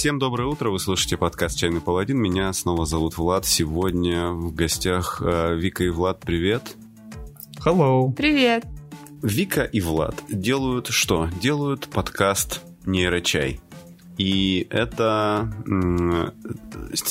Всем доброе утро, вы слушаете подкаст «Чайный паладин». Меня снова зовут Влад. Сегодня в гостях э, Вика и Влад. Привет. Hello. Привет. Вика и Влад делают что? Делают подкаст «Нейрочай». И это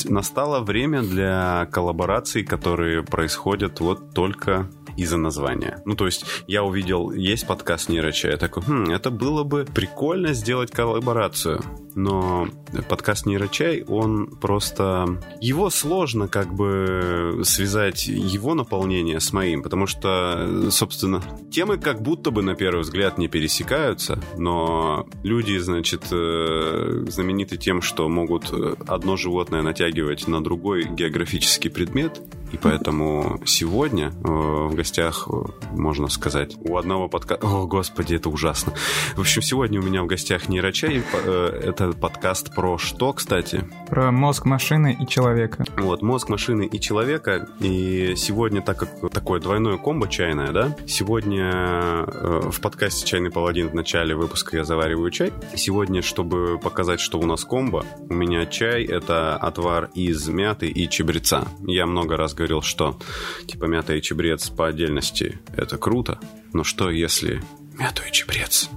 настало время для коллабораций, которые происходят вот только из-за названия. Ну, то есть я увидел, есть подкаст Нейрочай, я такой, хм, это было бы прикольно сделать коллаборацию. Но подкаст Нейрочай, он просто... Его сложно как бы связать его наполнение с моим, потому что, собственно, темы как будто бы на первый взгляд не пересекаются, но люди, значит, э, знамениты тем, что могут одно животное натягивать на другой географический предмет, и поэтому сегодня э, в гостях, э, можно сказать, у одного подкаста... О, господи, это ужасно. В общем, сегодня у меня в гостях нейрочай. Э, это подкаст про что, кстати? Про мозг машины и человека. Вот, мозг машины и человека. И сегодня, так как такое двойное комбо чайное, да, сегодня э, в подкасте «Чайный паладин» в начале выпуска я завариваю чай. Сегодня, чтобы показать, что у нас комбо, у меня чай — это отвар из мяты и чебреца. Я много раз говорил, что типа мята и чебрец по отдельности это круто, но что если мяту и чебрец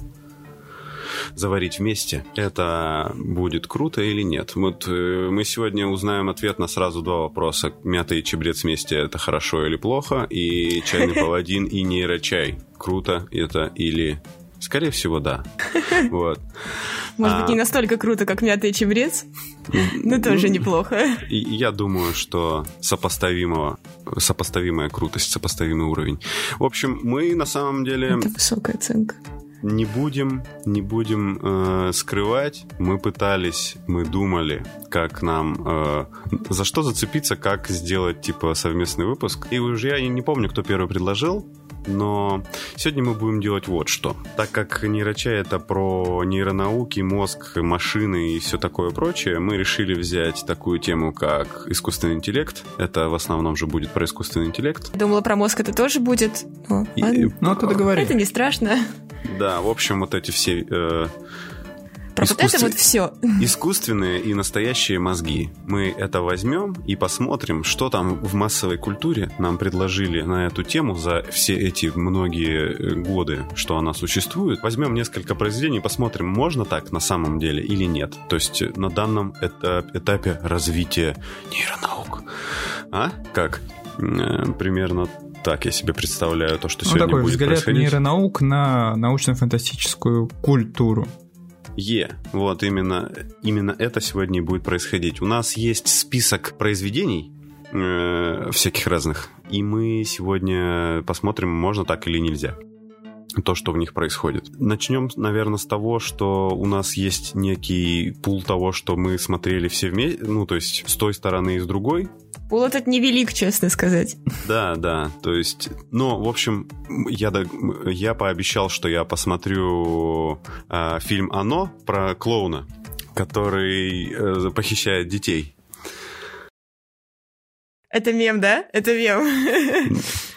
заварить вместе, это будет круто или нет? Вот э, мы сегодня узнаем ответ на сразу два вопроса. Мята и чебрец вместе это хорошо или плохо? И чайный паладин и нейрочай. Круто это или Скорее всего, да. Вот. Может быть, не а. настолько круто, как мятый чебрец, но тоже неплохо. Я думаю, что сопоставимого, сопоставимая крутость, сопоставимый уровень. В общем, мы на самом деле... Это высокая оценка не будем, не будем э, скрывать. Мы пытались, мы думали, как нам, э, за что зацепиться, как сделать типа совместный выпуск. И уже я не помню, кто первый предложил. Но сегодня мы будем делать вот что. Так как нейрочай это про нейронауки, мозг, машины и все такое прочее, мы решили взять такую тему, как искусственный интеллект. Это в основном же будет про искусственный интеллект. Думала, про мозг это тоже будет. Ну, и, ну, ты договори. Это не страшно. Да, в общем, вот эти все э, про Искусствен... вот это вот все. Искусственные и настоящие мозги. Мы это возьмем и посмотрим, что там в массовой культуре нам предложили на эту тему за все эти многие э, годы, что она существует. Возьмем несколько произведений и посмотрим, можно так на самом деле или нет. То есть э, на данном этапе развития нейронаук. А? Как? Э, примерно так я себе представляю то, что ну, сегодня такой будет взгляд происходить. нейронаук на научно-фантастическую культуру. Е. Вот именно, именно это сегодня и будет происходить. У нас есть список произведений, э, всяких разных, и мы сегодня посмотрим, можно так или нельзя то, что в них происходит. Начнем, наверное, с того, что у нас есть некий пул того, что мы смотрели все вместе, ну, то есть с той стороны и с другой, Пул этот невелик, честно сказать. Да, да, то есть, ну, в общем, я, я пообещал, что я посмотрю э, фильм «Оно» про клоуна, который э, похищает детей. Это мем, да? Это мем.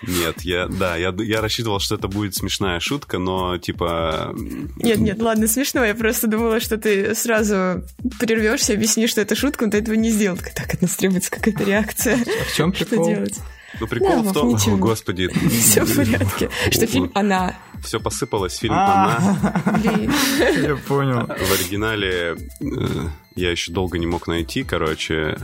Нет, я, да, я, я рассчитывал, что это будет смешная шутка, но типа... Нет, нет, ладно, смешно. Я просто думала, что ты сразу прервешься, объяснишь, что это шутка, но ты этого не сделал. Так, от нас требуется какая-то реакция. А в чем прикол? Что делать? Ну, прикол да, в том, о, господи. Все в порядке. Что фильм «Она». Все посыпалось, фильм «Она». Я понял. В оригинале э, я еще долго не мог найти, короче,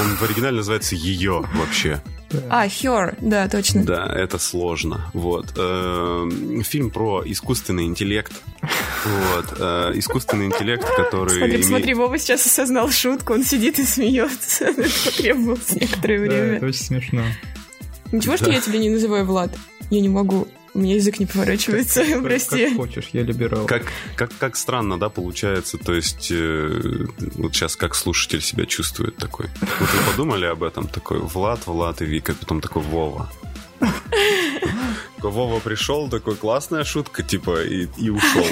он в оригинале называется «Ее» вообще. А, Her, да, точно. Да, это сложно. Вот. Эм, фильм про искусственный интеллект. Вот. Э, искусственный интеллект, который... Смотри, име... смотри, Вова сейчас осознал шутку, он сидит и смеется. Это потребовалось некоторое время. это очень смешно. Ничего, что я тебя не называю Влад? Я не могу. У меня язык не поворачивается, как, прости. Как хочешь, я либерал. Как, как, как странно, да, получается, то есть э, вот сейчас как слушатель себя чувствует такой. Вот вы подумали об этом, такой Влад, Влад и Вика, потом такой Вова. Вова пришел, такой классная шутка, типа, и, и ушел.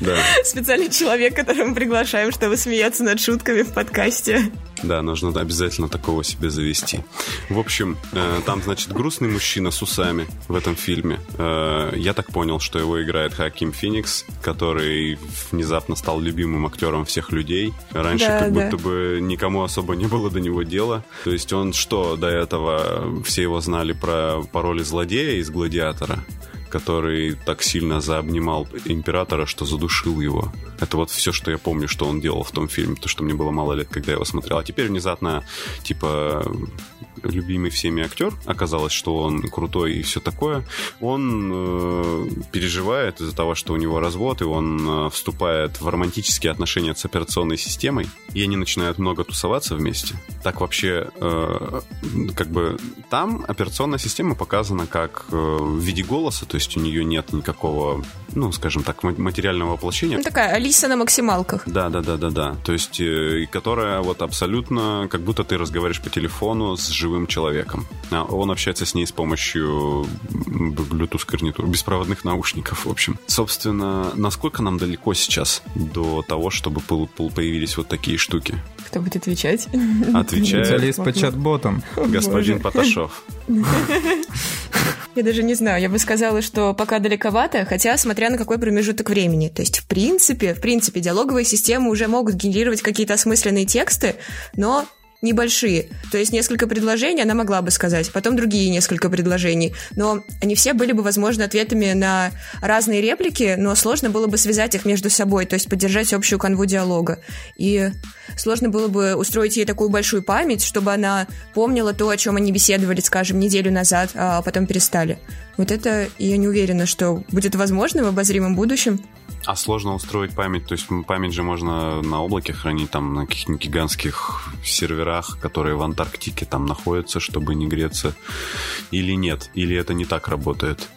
Да. Специальный человек, которого мы приглашаем, чтобы смеяться над шутками в подкасте. Да, нужно обязательно такого себе завести. В общем, э, там, значит, грустный мужчина с усами в этом фильме. Э, я так понял, что его играет Хаким Феникс, который внезапно стал любимым актером всех людей. Раньше Да, как да. будто бы никому особо не было до него дела. То есть он что, до этого все его знали про пароли злодея из «Гладиатора», который так сильно заобнимал императора, что задушил его. Это вот все, что я помню, что он делал в том фильме, то, что мне было мало лет, когда я его смотрел. А теперь внезапно, типа, любимый всеми актер, оказалось, что он крутой и все такое, он э, переживает из-за того, что у него развод, и он э, вступает в романтические отношения с операционной системой, и они начинают много тусоваться вместе. Так вообще, э, как бы, там операционная система показана как э, в виде голоса, то есть у нее нет никакого, ну, скажем так, ма- материального воплощения. Ну, такая Алиса на максималках. Да, да, да, да, да. То есть, э, которая вот абсолютно, как будто ты разговариваешь по телефону с живым человеком. А он общается с ней с помощью Bluetooth гарнитур, беспроводных наушников, в общем. Собственно, насколько нам далеко сейчас до того, чтобы появились вот такие штуки? Кто будет отвечать? Отвечает Специалист по чат-ботам. господин Боже. Поташов. Я даже не знаю, я бы сказала, что пока далековато, хотя смотря на какой промежуток времени. То есть, в принципе, в принципе, диалоговые системы уже могут генерировать какие-то осмысленные тексты, но небольшие. То есть несколько предложений она могла бы сказать, потом другие несколько предложений. Но они все были бы, возможно, ответами на разные реплики, но сложно было бы связать их между собой, то есть поддержать общую канву диалога. И сложно было бы устроить ей такую большую память, чтобы она помнила то, о чем они беседовали, скажем, неделю назад, а потом перестали. Вот это я не уверена, что будет возможно в обозримом будущем. А сложно устроить память, то есть память же можно на облаке хранить, там на каких-нибудь гигантских серверах, которые в Антарктике там находятся, чтобы не греться, или нет, или это не так работает.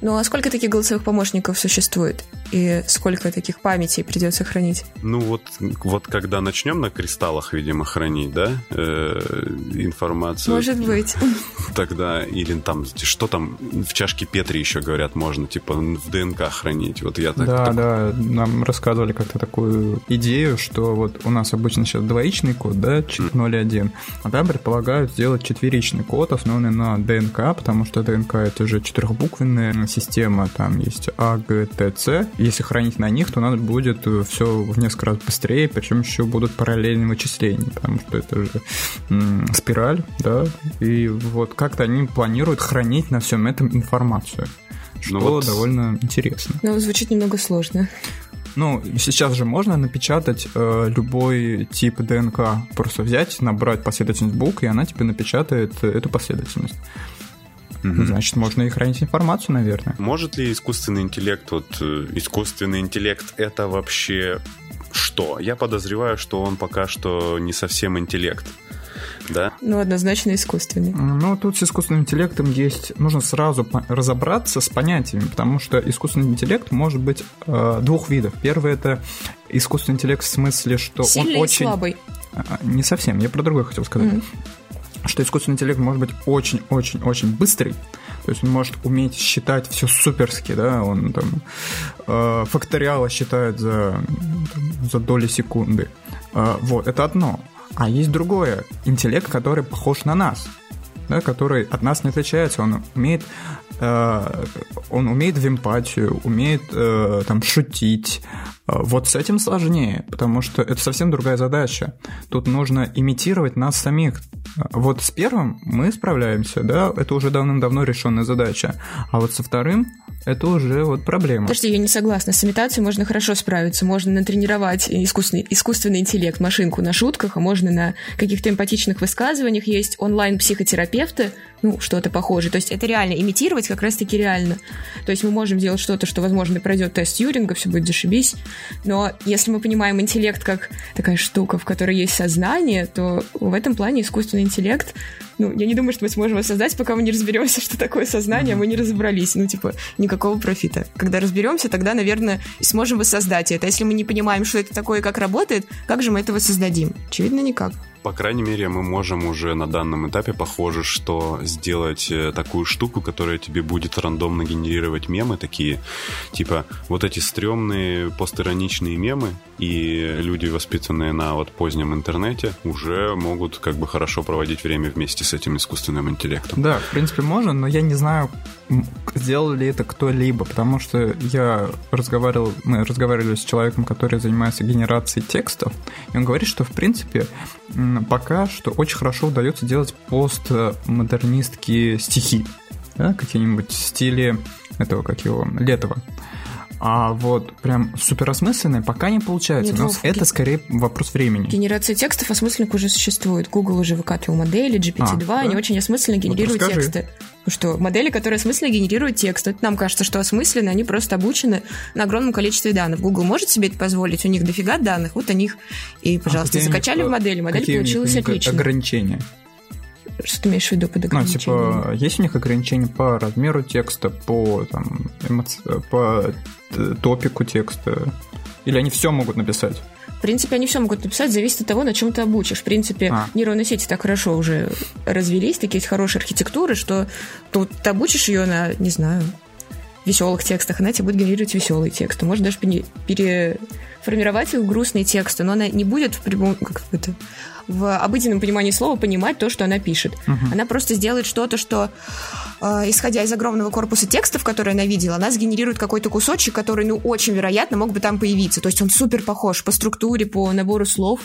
Ну а сколько таких голосовых помощников существует? И сколько таких памятей придется хранить? Ну вот, вот когда начнем на кристаллах, видимо, хранить, да, э, информацию, Может быть. тогда или там что там в чашке Петри еще говорят можно, типа в ДНК хранить. Вот я так, Да, так- да, нам рассказывали как-то такую идею, что вот у нас обычно сейчас двоичный код, да, 0.1, а там предполагают сделать четверичный код, основанный на ДНК, потому что ДНК это же четырехбуквенная система, там есть А, Г, Т, С. Если хранить на них, то надо будет все в несколько раз быстрее, причем еще будут параллельные вычисления, потому что это же м, спираль, да, и вот как-то они планируют хранить на всем этом информацию. Что Ну вот- довольно интересно. Ну, звучит немного сложно. Ну, сейчас же можно напечатать э, любой тип ДНК. Просто взять, набрать последовательность букв, и она тебе напечатает э, эту последовательность. Мгм. Значит, можно и хранить информацию, наверное. Может ли искусственный интеллект, вот э, искусственный интеллект это вообще что? Я подозреваю, что он пока что не совсем интеллект. Да? Ну, однозначно искусственный. Ну, тут с искусственным интеллектом есть... Нужно сразу по- разобраться с понятиями, потому что искусственный интеллект может быть э, двух видов. Первый — это искусственный интеллект в смысле, что Сильный он и очень... слабый. А, Не совсем, я про другое хотел сказать. Мгм. Что искусственный интеллект может быть очень-очень-очень быстрый. То есть он может уметь считать все суперски, да, он там э, факториалы считает за, там, за доли секунды. Э, вот, это одно. А есть другое. Интеллект, который похож на нас. Да, который от нас не отличается. Он умеет э, он умеет в эмпатию, умеет э, там шутить. Э, Вот с этим сложнее, потому что это совсем другая задача. Тут нужно имитировать нас самих. Вот с первым мы справляемся, да, это уже давным-давно решенная задача. А вот со вторым это уже вот проблема. Подожди, я не согласна. С имитацией можно хорошо справиться. Можно натренировать искусственный, искусственный интеллект, машинку на шутках, а можно на каких-то эмпатичных высказываниях. Есть онлайн-психотерапевты, ну, что-то похожее. То есть это реально. Имитировать как раз-таки реально. То есть мы можем делать что-то, что, возможно, пройдет тест Юринга, все будет зашибись. Но если мы понимаем интеллект как такая штука, в которой есть сознание, то в этом плане искусственный интеллект ну, я не думаю, что мы сможем его создать, пока мы не разберемся, что такое сознание, а мы не разобрались. Ну, типа, никакого профита. Когда разберемся, тогда, наверное, сможем воссоздать это. Если мы не понимаем, что это такое и как работает, как же мы это воссоздадим? Очевидно, никак. По крайней мере, мы можем уже на данном этапе, похоже, что сделать э, такую штуку, которая тебе будет рандомно генерировать мемы такие, типа вот эти стрёмные постироничные мемы, и люди, воспитанные на вот позднем интернете, уже могут как бы хорошо проводить время вместе с этим искусственным интеллектом. Да, в принципе, можно, но я не знаю, сделал ли это кто-либо, потому что я разговаривал, мы разговаривали с человеком, который занимается генерацией текстов, и он говорит, что, в принципе, пока что очень хорошо удается делать постмодернистские стихи, да, какие-нибудь в стиле этого, как его, Летова. А вот прям суперосмысленное пока не получается. Нет, но Вов, это скорее вопрос времени. Генерация текстов осмысленных уже существует. Google уже выкатывал модели, GPT-2, а, да? они очень осмысленно генерируют вот тексты. Ну что, модели, которые осмысленно генерируют текст. Это нам кажется, что осмысленно, они просто обучены на огромном количестве данных. Google может себе это позволить, у них дофига данных, вот они их и, пожалуйста, а закачали в модель, модель получилась отлично. ограничения? Что ты имеешь в виду под ограничением? Ну, типа, есть у них ограничения по размеру текста, по, там, эмоци... по топику текста? Или они все могут написать? В принципе, они все могут написать, зависит от того, на чем ты обучишь. В принципе, а. нейронные сети так хорошо уже развелись, такие есть хорошие архитектуры, что тут ты обучишь ее на, не знаю, веселых текстах, она тебе будет генерировать веселые тексты. Можно даже переформировать их в грустные тексты, но она не будет в прямом, как это, в обыденном понимании слова понимать то, что она пишет. Uh-huh. Она просто сделает что-то, что, э, исходя из огромного корпуса текстов, которые она видела, она сгенерирует какой-то кусочек, который, ну, очень вероятно, мог бы там появиться. То есть он супер похож по структуре, по набору слов.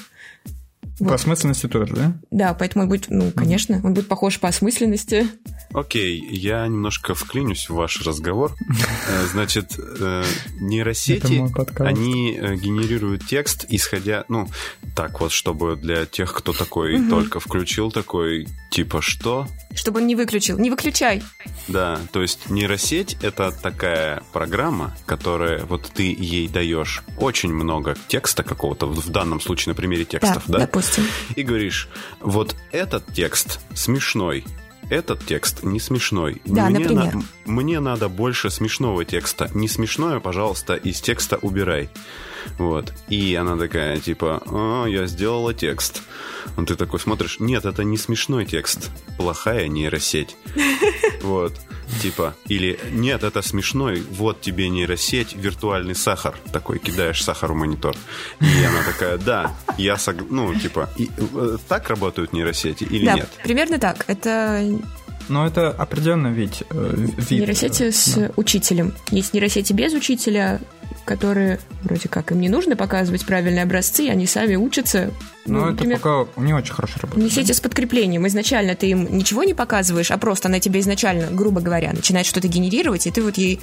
Вот. По осмысленности тоже, да? Да, поэтому он будет, ну, конечно, он будет похож по осмысленности. Окей, я немножко вклинюсь в ваш разговор. Э, значит, э, нейросети, они э, генерируют текст, исходя, ну, так вот, чтобы для тех, кто такой только включил, такой, типа, что? Чтобы он не выключил. Не выключай. Да, то есть нейросеть — это такая программа, которая, вот ты ей даешь очень много текста какого-то, в данном случае на примере текстов, да? да? Допустим. И говоришь, вот этот текст смешной, этот текст не смешной. Да, мне например. На, мне надо больше смешного текста. Не смешное, пожалуйста, из текста убирай. Вот. И она такая, типа, а, я сделала текст. Он ты такой смотришь, нет, это не смешной текст. Плохая нейросеть. Вот. Типа, или нет, это смешной, вот тебе нейросеть, виртуальный сахар. Такой, кидаешь сахар в монитор. И она такая, да, я сог... Ну, типа, и, э, так работают нейросети или да, нет? примерно так. Это но это определенно ведь э, вид. Нейросети э, с да. учителем. Есть нейросети без учителя, которые вроде как им не нужно показывать правильные образцы, они сами учатся. Ну, ну это например, пока не очень хорошо работает. Нейросети с подкреплением. Изначально ты им ничего не показываешь, а просто она тебе изначально, грубо говоря, начинает что-то генерировать, и ты вот ей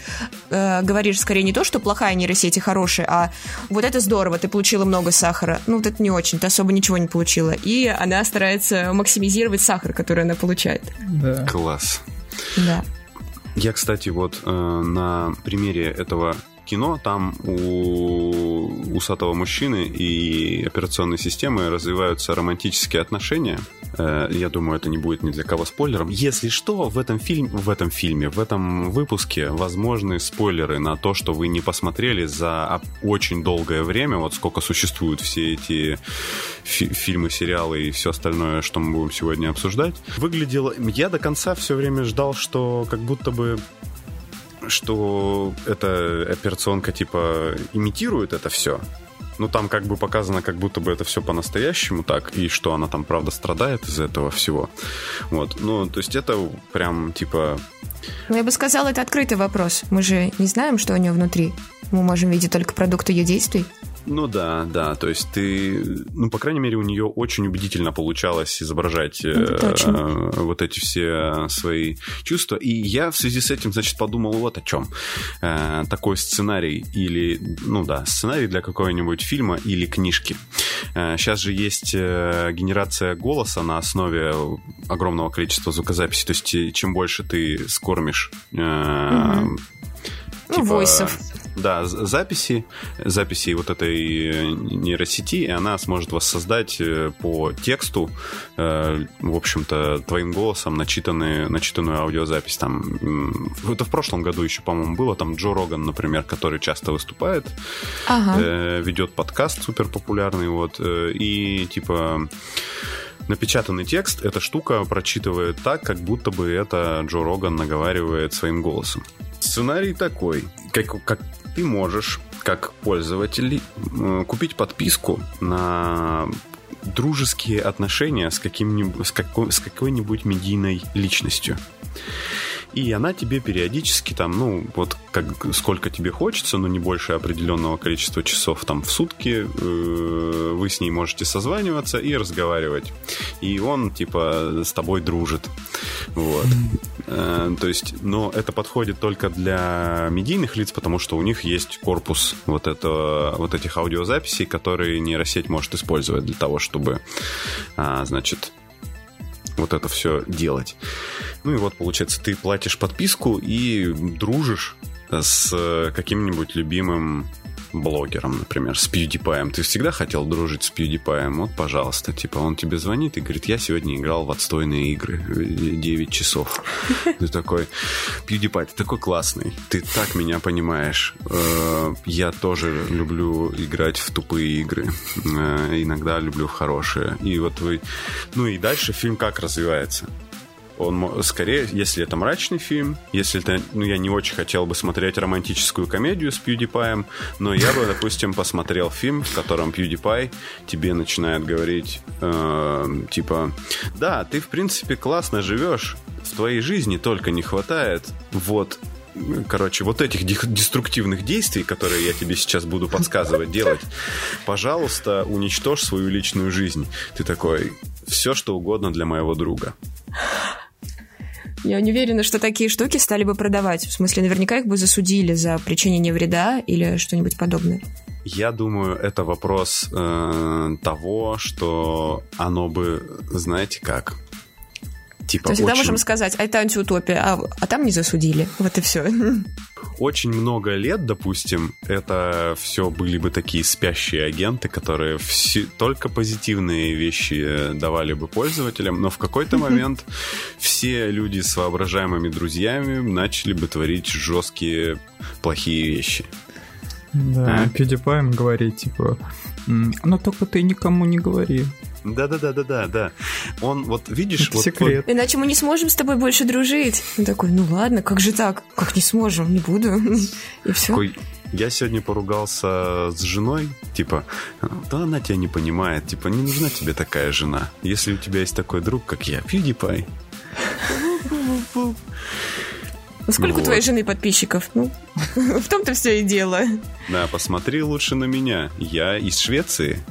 э, говоришь скорее не то, что плохая нейросеть и хорошая, а вот это здорово, ты получила много сахара. Ну, вот это не очень, ты особо ничего не получила. И она старается максимизировать сахар, который она получает. Да. Класс. Да. Я, кстати, вот э, на примере этого кино, там у усатого мужчины и операционной системы развиваются романтические отношения. Э, я думаю, это не будет ни для кого спойлером. Если что, в этом, фильме, в этом фильме, в этом выпуске возможны спойлеры на то, что вы не посмотрели за очень долгое время, вот сколько существуют все эти фи- фильмы, сериалы и все остальное, что мы будем сегодня обсуждать. Выглядело... Я до конца все время ждал, что как будто бы что эта операционка типа имитирует это все. Ну, там как бы показано, как будто бы это все по-настоящему так, и что она там, правда, страдает из этого всего. Вот. Ну, то есть это прям, типа... Ну, я бы сказала, это открытый вопрос. Мы же не знаем, что у нее внутри. Мы можем видеть только продукт ее действий. Ну да, да, то есть ты, ну, по крайней мере, у нее очень убедительно получалось изображать э, вот эти все свои чувства. И я в связи с этим, значит, подумал вот о чем. Э, такой сценарий или, ну да, сценарий для какого-нибудь фильма или книжки. Э, сейчас же есть э, генерация голоса на основе огромного количества звукозаписей. То есть э, чем больше ты скормишь... Э, угу. Ну, войсов. Да, записи, записи вот этой э, нейросети, и она сможет воссоздать э, по тексту, э, в общем-то, твоим голосом начитанные, начитанную аудиозапись. Там, это в прошлом году еще, по-моему, было, там Джо Роган, например, который часто выступает, ага. ведет подкаст супер популярный, вот, и типа напечатанный текст эта штука прочитывает так, как будто бы это Джо Роган наговаривает своим голосом. Сценарий такой, как, как ты можешь, как пользователь, купить подписку на дружеские отношения с, каким с, какой, с какой-нибудь медийной личностью и она тебе периодически там, ну, вот как сколько тебе хочется, но не больше определенного количества часов там в сутки, э, вы с ней можете созваниваться и разговаривать. И он, типа, с тобой дружит. Вот. Э, то есть, но это подходит только для медийных лиц, потому что у них есть корпус вот, это, вот этих аудиозаписей, которые нейросеть может использовать для того, чтобы, а, значит, вот это все делать. Ну и вот, получается, ты платишь подписку и дружишь с каким-нибудь любимым блогером, например, с PewDiePie. Ты всегда хотел дружить с PewDiePie? Вот, пожалуйста. Типа, он тебе звонит и говорит, я сегодня играл в отстойные игры 9 часов. Ты такой, PewDiePie, ты такой классный. Ты так меня понимаешь. Э, я тоже люблю играть в тупые игры. Э, иногда люблю в хорошие. И вот вы... Ну и дальше фильм как развивается? Он скорее, если это мрачный фильм, если это, ну, я не очень хотел бы смотреть романтическую комедию с PewDiePie, но я бы, допустим, посмотрел фильм, в котором PewDiePie тебе начинает говорить, э, типа, да, ты, в принципе, классно живешь, в твоей жизни только не хватает вот короче, вот этих деструктивных действий, которые я тебе сейчас буду подсказывать делать, пожалуйста, уничтожь свою личную жизнь. Ты такой, все что угодно для моего друга. Я не уверена, что такие штуки стали бы продавать. В смысле, наверняка их бы засудили за причинение вреда или что-нибудь подобное. Я думаю, это вопрос э, того, что оно бы, знаете как, типа. То есть очень... можем сказать, а это антиутопия, а, а там не засудили. Вот и все. Очень много лет, допустим, это все были бы такие спящие агенты, которые все, только позитивные вещи давали бы пользователям, но в какой-то момент все люди с воображаемыми друзьями начали бы творить жесткие плохие вещи. Да, а? PewDiePie им говорит, типа, но только ты никому не говори. Да-да-да-да-да, да. Он, вот видишь... Это вот, секрет. Вот... Иначе мы не сможем с тобой больше дружить. Он такой, ну ладно, как же так? Как не сможем? Не буду. И все. Такой, я сегодня поругался с женой, типа, да она тебя не понимает, типа, не нужна тебе такая жена. Если у тебя есть такой друг, как я, PewDiePie. Ну, сколько вот. у твоей жены подписчиков? Ну, в том-то все и дело. Да, посмотри лучше на меня. Я из Швеции.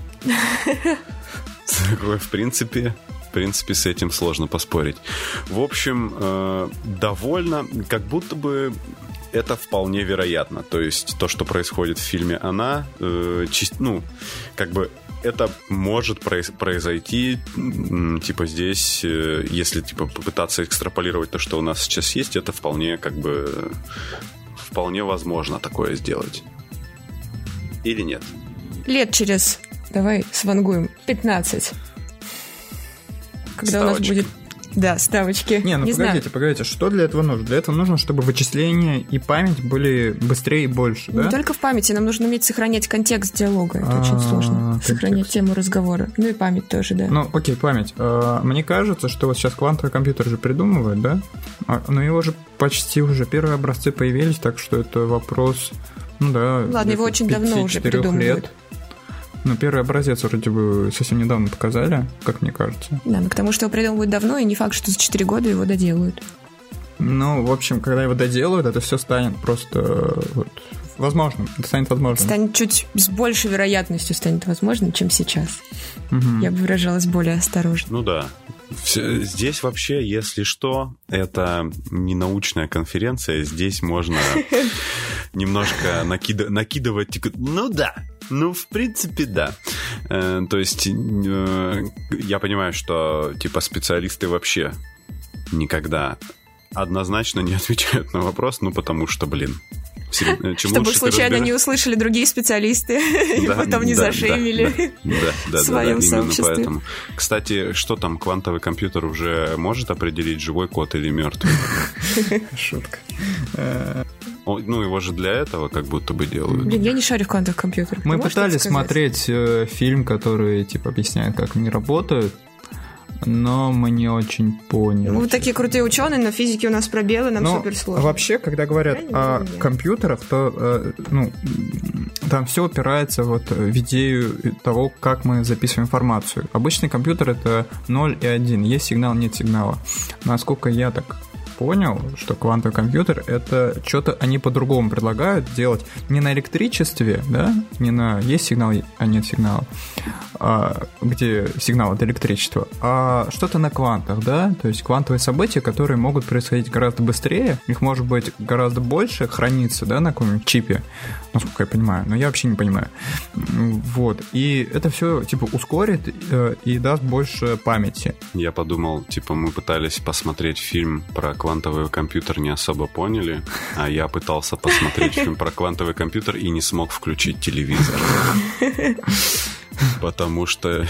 Такое, в принципе, в принципе, с этим сложно поспорить. В общем, э, довольно, как будто бы это вполне вероятно. То есть то, что происходит в фильме «Она», э, чист, ну, как бы это может произойти, типа здесь, э, если типа попытаться экстраполировать то, что у нас сейчас есть, это вполне как бы вполне возможно такое сделать. Или нет? Лет через Давай свангуем. 15. Когда Ставочка. у нас будет да, ставочки. Не, ну не погодите, знаю. погодите, что для этого нужно? Для этого нужно, чтобы вычисления и память были быстрее и больше, да? Не только в памяти, нам нужно уметь сохранять контекст диалога. Это очень а, сложно. Сохранять тему разговора. Ну и память тоже, да. Ну, окей, память. А, мне кажется, что вот сейчас квантовый компьютер же придумывает, да? А, но его же почти уже первые образцы появились, так что это вопрос ну да. Ладно, его очень давно уже придумывают. Лет. Ну, первый образец вроде бы совсем недавно показали, как мне кажется. Да, но к тому, что его придумывают давно, и не факт, что за 4 года его доделают. Ну, в общем, когда его доделают, это все станет просто вот, возможным. Это станет возможным. Станет чуть с большей вероятностью станет возможным, чем сейчас. Угу. Я бы выражалась более осторожно. Ну да. Здесь вообще, если что, это не научная конференция. Здесь можно немножко накидывать. Ну да, ну, в принципе, да. Э, то есть, э, я понимаю, что, типа, специалисты вообще никогда однозначно не отвечают на вопрос, ну, потому что, блин, э, чем Чтобы случайно разбираешь... не услышали другие специалисты и потом не зашеймили да, да, в своем да, сообществе. Поэтому. Кстати, что там, квантовый компьютер уже может определить, живой код или мертвый? Шутка. Ну, его же для этого как будто бы делают. Блин, я не шарю в квантовых компьютерах. Мы пытались смотреть э, фильм, который, типа, объясняет, как они работают. но мы не очень поняли. Мы такие крутые ученые, но физики у нас пробелы, нам Но супер сложно. вообще, когда говорят Правильно, о правильно. компьютерах, то э, ну, там все упирается вот в идею того, как мы записываем информацию. Обычный компьютер это 0 и 1, есть сигнал, нет сигнала. Насколько я так понял, что квантовый компьютер это что-то они по-другому предлагают делать не на электричестве, да, не на есть сигнал, а нет сигнала, а, где сигнал от электричества, а что-то на квантах, да, то есть квантовые события, которые могут происходить гораздо быстрее, их может быть гораздо больше хранится, да, на каком-нибудь чипе, насколько я понимаю, но я вообще не понимаю. Вот, и это все, типа, ускорит э, и даст больше памяти. Я подумал, типа, мы пытались посмотреть фильм про квантовый компьютер, не особо поняли, а я пытался посмотреть фильм про квантовый компьютер и не смог включить телевизор. Потому что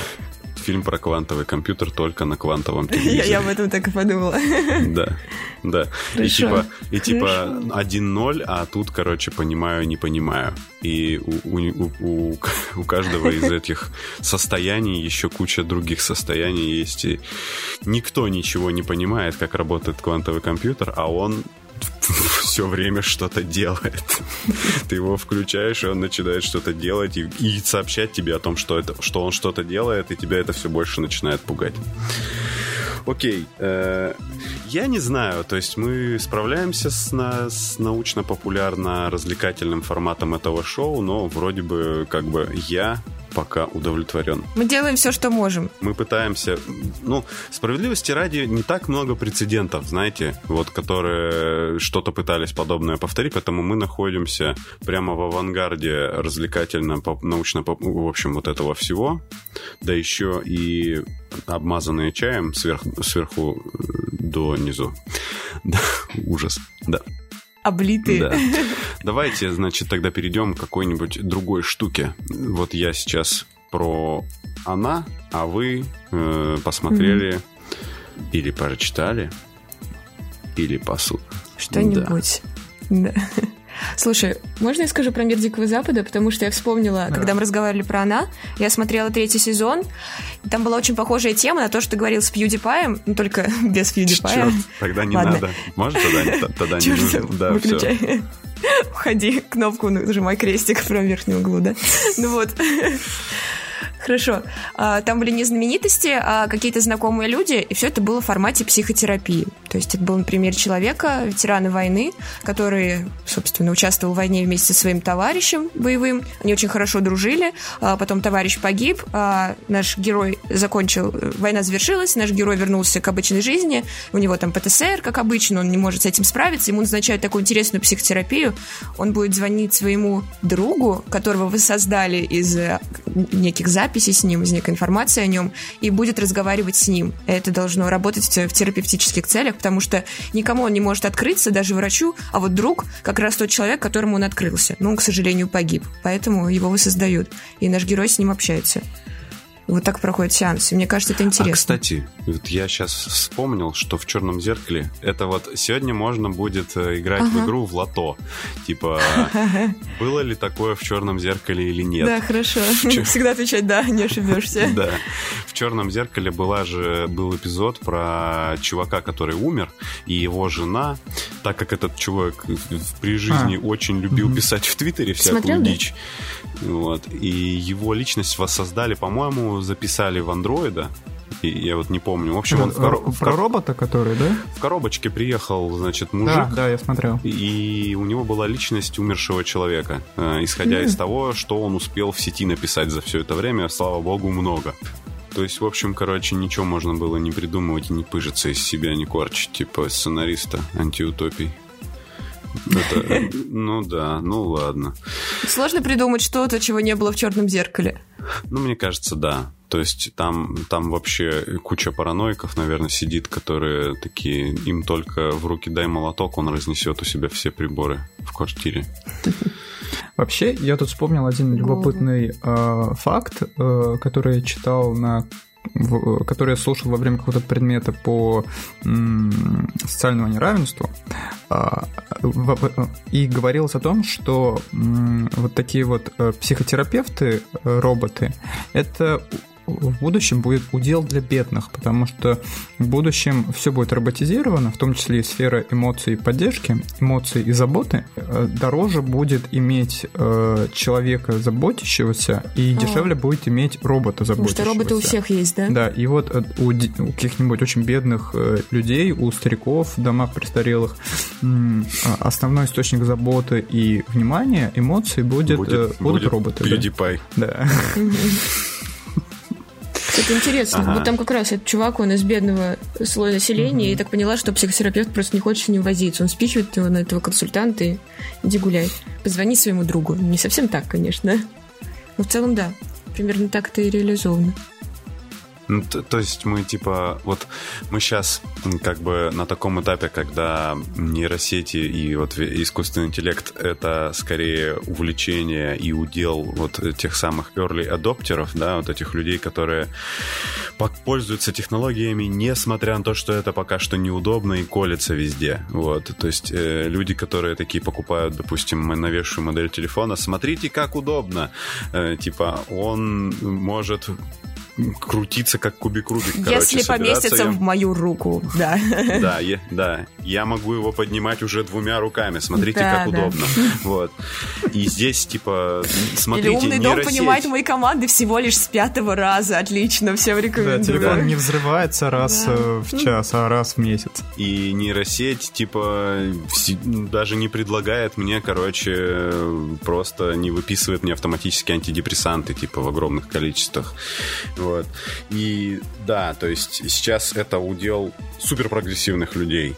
фильм про квантовый компьютер только на квантовом телевизоре. я об этом так и подумала. Да, да. И Хорошо. типа, и типа Хорошо. 1-0, а тут, короче, понимаю, не понимаю. И у, у, у, у каждого из этих состояний еще куча других состояний есть. И никто ничего не понимает, как работает квантовый компьютер, а он все время что-то делает. Ты его включаешь, и он начинает что-то делать и, и сообщать тебе о том, что, это, что он что-то делает, и тебя это все больше начинает пугать. Окей. э, я не знаю, то есть мы справляемся с, на- с научно-популярно-развлекательным форматом этого шоу, но вроде бы как бы я пока удовлетворен. Мы делаем все, что можем. Мы пытаемся, ну, справедливости ради, не так много прецедентов, знаете, вот, которые что-то пытались подобное повторить, поэтому мы находимся прямо в авангарде развлекательно, научно, в общем, вот этого всего, да еще и обмазанные чаем сверх, сверху э, до низу. Да, ужас, да. Облитые. Да. Давайте, значит, тогда перейдем к какой-нибудь другой штуке. Вот я сейчас про она, а вы э, посмотрели или прочитали, или посуд. Что-нибудь. Да. Слушай, можно я скажу про мир Дикого Запада? Потому что я вспомнила, Да. когда мы разговаривали про она, я смотрела третий сезон, и там была очень похожая тема на то, что ты говорил с Пьюдипаем, но только без Пьюдипая. Черт, тогда не Ладно. надо. Может, тогда, тогда не Чёрт, нужно. Да, все. выключай. Уходи, кнопку нажимай крестик в правом верхнем углу, да? Ну вот. Хорошо. А, Там были не знаменитости, а какие-то знакомые люди, и все это было в формате психотерапии. То есть это был, например, человека, ветерана войны, который, собственно, участвовал в войне вместе со своим товарищем боевым. Они очень хорошо дружили. А Потом товарищ погиб, а наш герой закончил... Война завершилась, наш герой вернулся к обычной жизни. У него там ПТСР, как обычно, он не может с этим справиться. Ему назначают такую интересную психотерапию. Он будет звонить своему другу, которого вы создали из э, неких записей с ним, из некой информации о нем, и будет разговаривать с ним. Это должно работать в терапевтических целях, потому что никому он не может открыться, даже врачу, а вот друг как раз тот человек, которому он открылся. Но он, к сожалению, погиб, поэтому его воссоздают. И наш герой с ним общается. Вот так проходит сеанс. И мне кажется, это А, интересно. кстати, вот я сейчас вспомнил, что в черном зеркале это вот сегодня можно будет э, играть в Ага. игру в лото. Типа, было ли такое в черном зеркале или нет? Да, хорошо. Всегда отвечать «да», не ошибешься. Да. В черном зеркале была же был эпизод про чувака, который умер, и его жена, так как этот чувак в- при жизни очень любил писать в Твиттере всякую дичь. Вот. И его личность воссоздали, по-моему, записали в андроида. И я вот не помню. В общем, он в, коро- в Про робота, который, да? в коробочке приехал, значит, мужик. Да, да, я смотрел. И у него была личность умершего человека, э, исходя Мгм. из того, что он успел в сети написать за все это время, слава богу, много. То есть, в общем, короче, ничего можно было не придумывать и не пыжиться из себя, не корчить, типа сценариста антиутопий. Это, ну да, ну ладно. Сложно придумать что-то, чего не было в черном зеркале. Ну, мне кажется, да. То есть там, там вообще куча параноиков, наверное, сидит, которые такие, им только в руки дай молоток, он разнесет у себя все приборы в квартире. Вообще, я тут вспомнил один любопытный э, факт, э, который я читал на в- который я слушал во время какого-то предмета по м, социальному неравенству, А, в- в- и говорилось о том, что м, вот такие вот э, психотерапевты, э, роботы, это в будущем будет удел для бедных, потому что в будущем все будет роботизировано, в том числе и сфера эмоций и поддержки, эмоций и заботы. Э, дороже будет иметь э, человека заботящегося, и а. дешевле будет иметь робота заботящегося. Потому что роботы у всех есть, да? Да, и вот э, у, у каких-нибудь очень бедных э, людей, у стариков в домах престарелых, э, основной источник заботы и внимания, эмоций будет, будет, э, будут будет роботы. PewDiePie. Да. Это интересно. Ага. Вот там как раз этот чувак, он из бедного слоя населения, угу. и так поняла, что психотерапевт просто не хочет с ним возиться. Он спичивает его на этого консультанта и иди гуляй. Позвони своему другу. Не совсем так, конечно. Но в целом, да. Примерно так это и реализовано. Ну, то, то есть мы типа, вот мы сейчас как бы на таком этапе, когда нейросети и вот искусственный интеллект это скорее увлечение и удел вот тех самых early адоптеров, да, вот этих людей, которые пользуются технологиями, несмотря на то, что это пока что неудобно и колется везде. Вот, то есть э, люди, которые такие покупают, допустим, новейшую модель телефона, смотрите, как удобно. Э, типа, он может крутиться как кубик Рубик. Если поместится в мою руку, да. Да, я, да. Я могу его поднимать уже двумя руками. Смотрите, да, как да. удобно. Вот. И здесь, типа, смотрите, Или умный дом понимает мои команды всего лишь с пятого раза. Отлично, всем рекомендую. Да, телефон не взрывается раз да. Э, в час, а раз в месяц. И нейросеть, типа, даже не предлагает мне, короче, просто не выписывает мне автоматически антидепрессанты, типа, в огромных количествах. Вот. И да, то есть сейчас это удел супер прогрессивных людей.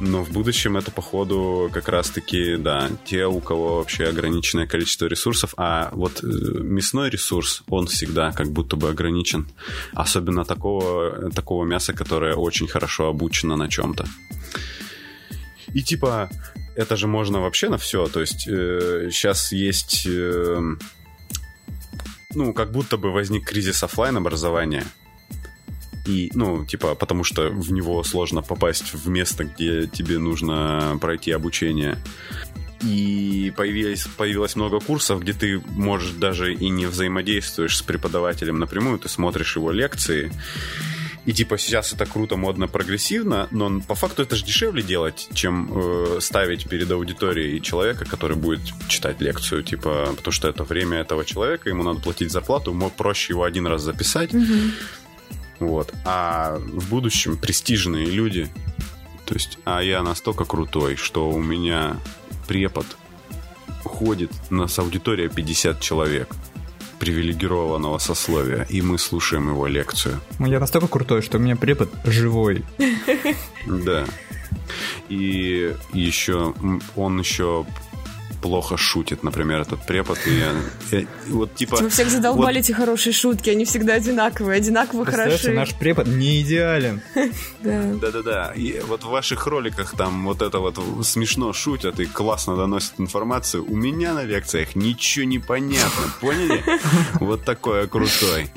Но в будущем это, походу, как раз-таки, да, те, у кого вообще ограниченное количество ресурсов. А вот э, мясной ресурс, он всегда как будто бы ограничен. Особенно такого, такого мяса, которое очень хорошо обучено на чем-то. И типа, это же можно вообще на все. То есть э, сейчас есть... Э, ну, как будто бы возник кризис офлайн образования. И, ну, типа, потому что в него сложно попасть в место, где тебе нужно пройти обучение. И появилось, появилось много курсов, где ты можешь даже и не взаимодействуешь с преподавателем напрямую, ты смотришь его лекции, и типа сейчас это круто, модно, прогрессивно, но по факту это же дешевле делать, чем э, ставить перед аудиторией человека, который будет читать лекцию, типа, потому что это время этого человека, ему надо платить зарплату, ему проще его один раз записать. Mm-hmm. Вот. А в будущем престижные люди, то есть, а я настолько крутой, что у меня препод ходит, у нас аудитория 50 человек привилегированного сословия, и мы слушаем его лекцию. Ну, я настолько крутой, что у меня препод живой. Да. И еще он еще плохо шутит, например, этот препод. И, я, вот типа... Вы всех задолбали вот... эти хорошие шутки, они всегда одинаковые, одинаково хороши. наш препод не идеален. Да-да-да. И вот в ваших роликах там вот это вот смешно шутят и классно доносят информацию. У меня на лекциях ничего не понятно, поняли? Вот такой крутой.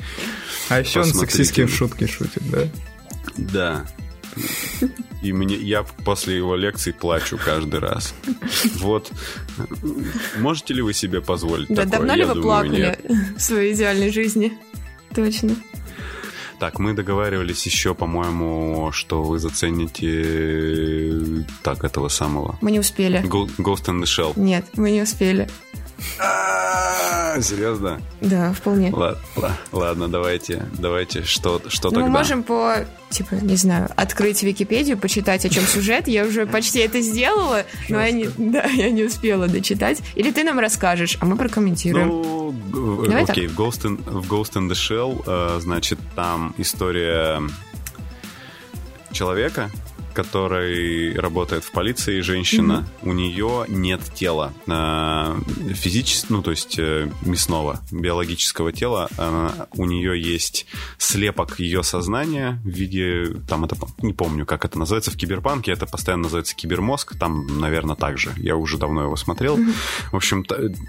А еще он сексистские шутки шутит, да? Да. И мне, я после его лекций плачу каждый раз. Вот. Можете ли вы себе позволить Да, такое? давно ли вы плакали в своей идеальной жизни? Точно. Так, мы договаривались еще, по-моему, что вы зацените так этого самого. Мы не успели. Ghost in the Shell. Нет, мы не успели. Серьезно? Да, вполне. Ладно, ладно, давайте, давайте, что, что ну, тогда? Мы можем по, типа, не знаю, открыть Википедию, почитать, о чем сюжет. Я уже почти это сделала, но я не, да, я не успела дочитать. Или ты нам расскажешь, а мы прокомментируем. Ну, Давай окей, в Ghost, in, в Ghost in the Shell, э, значит, там история человека, который работает в полиции, женщина, mm-hmm. у нее нет тела э, физического, ну, то есть э, мясного, биологического тела. Э, у нее есть слепок ее сознания в виде, там это, не помню, как это называется, в киберпанке это постоянно называется кибермозг, там, наверное, так же. Я уже давно его смотрел. Mm-hmm. В общем,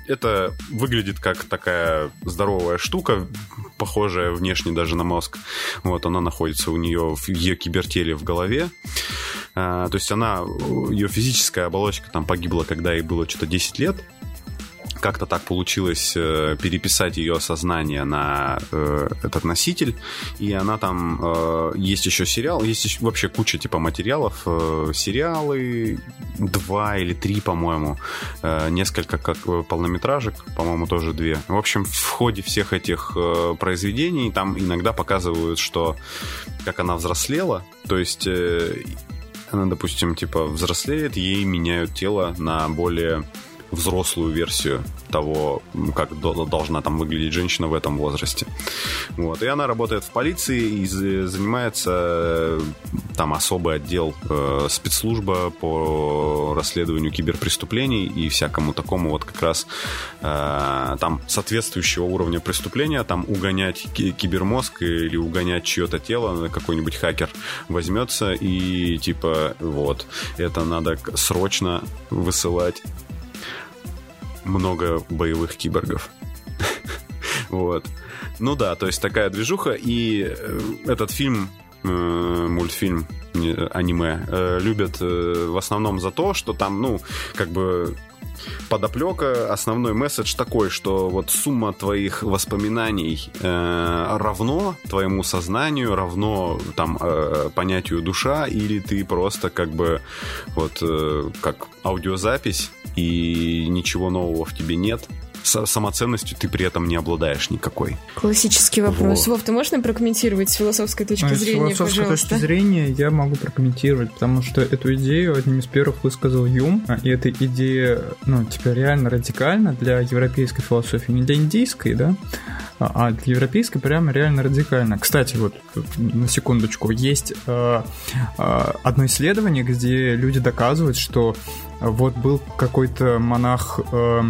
это выглядит как такая здоровая штука, похожая внешне даже на мозг. Вот, она находится у нее в ее кибертеле в голове. А, то есть она, ее физическая оболочка там погибла, когда ей было что-то 10 лет. как-то так получилось э, переписать ее сознание на э, этот носитель, и она там... Э, есть еще сериал, есть еще вообще куча типа материалов, э, сериалы, два или три, по-моему, э, несколько как э, полнометражек, по-моему, тоже две. В общем, в ходе всех этих э, произведений там иногда показывают, что как она взрослела, то есть... Э, она, допустим, типа взрослеет, ей меняют тело на более взрослую версию того, как должна там выглядеть женщина в этом возрасте. Вот. И она работает в полиции и занимается э, там особый отдел э, спецслужба по расследованию киберпреступлений и всякому такому вот как раз э, там соответствующего уровня преступления, там угонять кибермозг или угонять чье-то тело, какой-нибудь хакер возьмется и типа вот, это надо срочно высылать много боевых киборгов. Вот. Ну да, то есть такая движуха. И э, этот фильм, э, мультфильм, аниме, э, любят в основном за то, что там, ну, как бы подоплека, основной месседж такой, что вот сумма твоих воспоминаний э, равно твоему сознанию, равно там э, понятию душа, или ты просто как бы вот э, как аудиозапись и ничего нового в тебе нет, самоценностью ты при этом не обладаешь никакой. Классический вопрос. Вот. Вов, ты можешь нам прокомментировать с философской точки а, зрения, С философской пожалуйста? точки зрения я могу прокомментировать, потому что эту идею одним из первых высказал Юм, а, и эта идея, ну, типа, реально радикальна для европейской философии, не для индийской, да, а, а европейской прямо реально радикально. Кстати, вот на секундочку, есть э, э, одно исследование, где люди доказывают, что вот был какой-то монах э,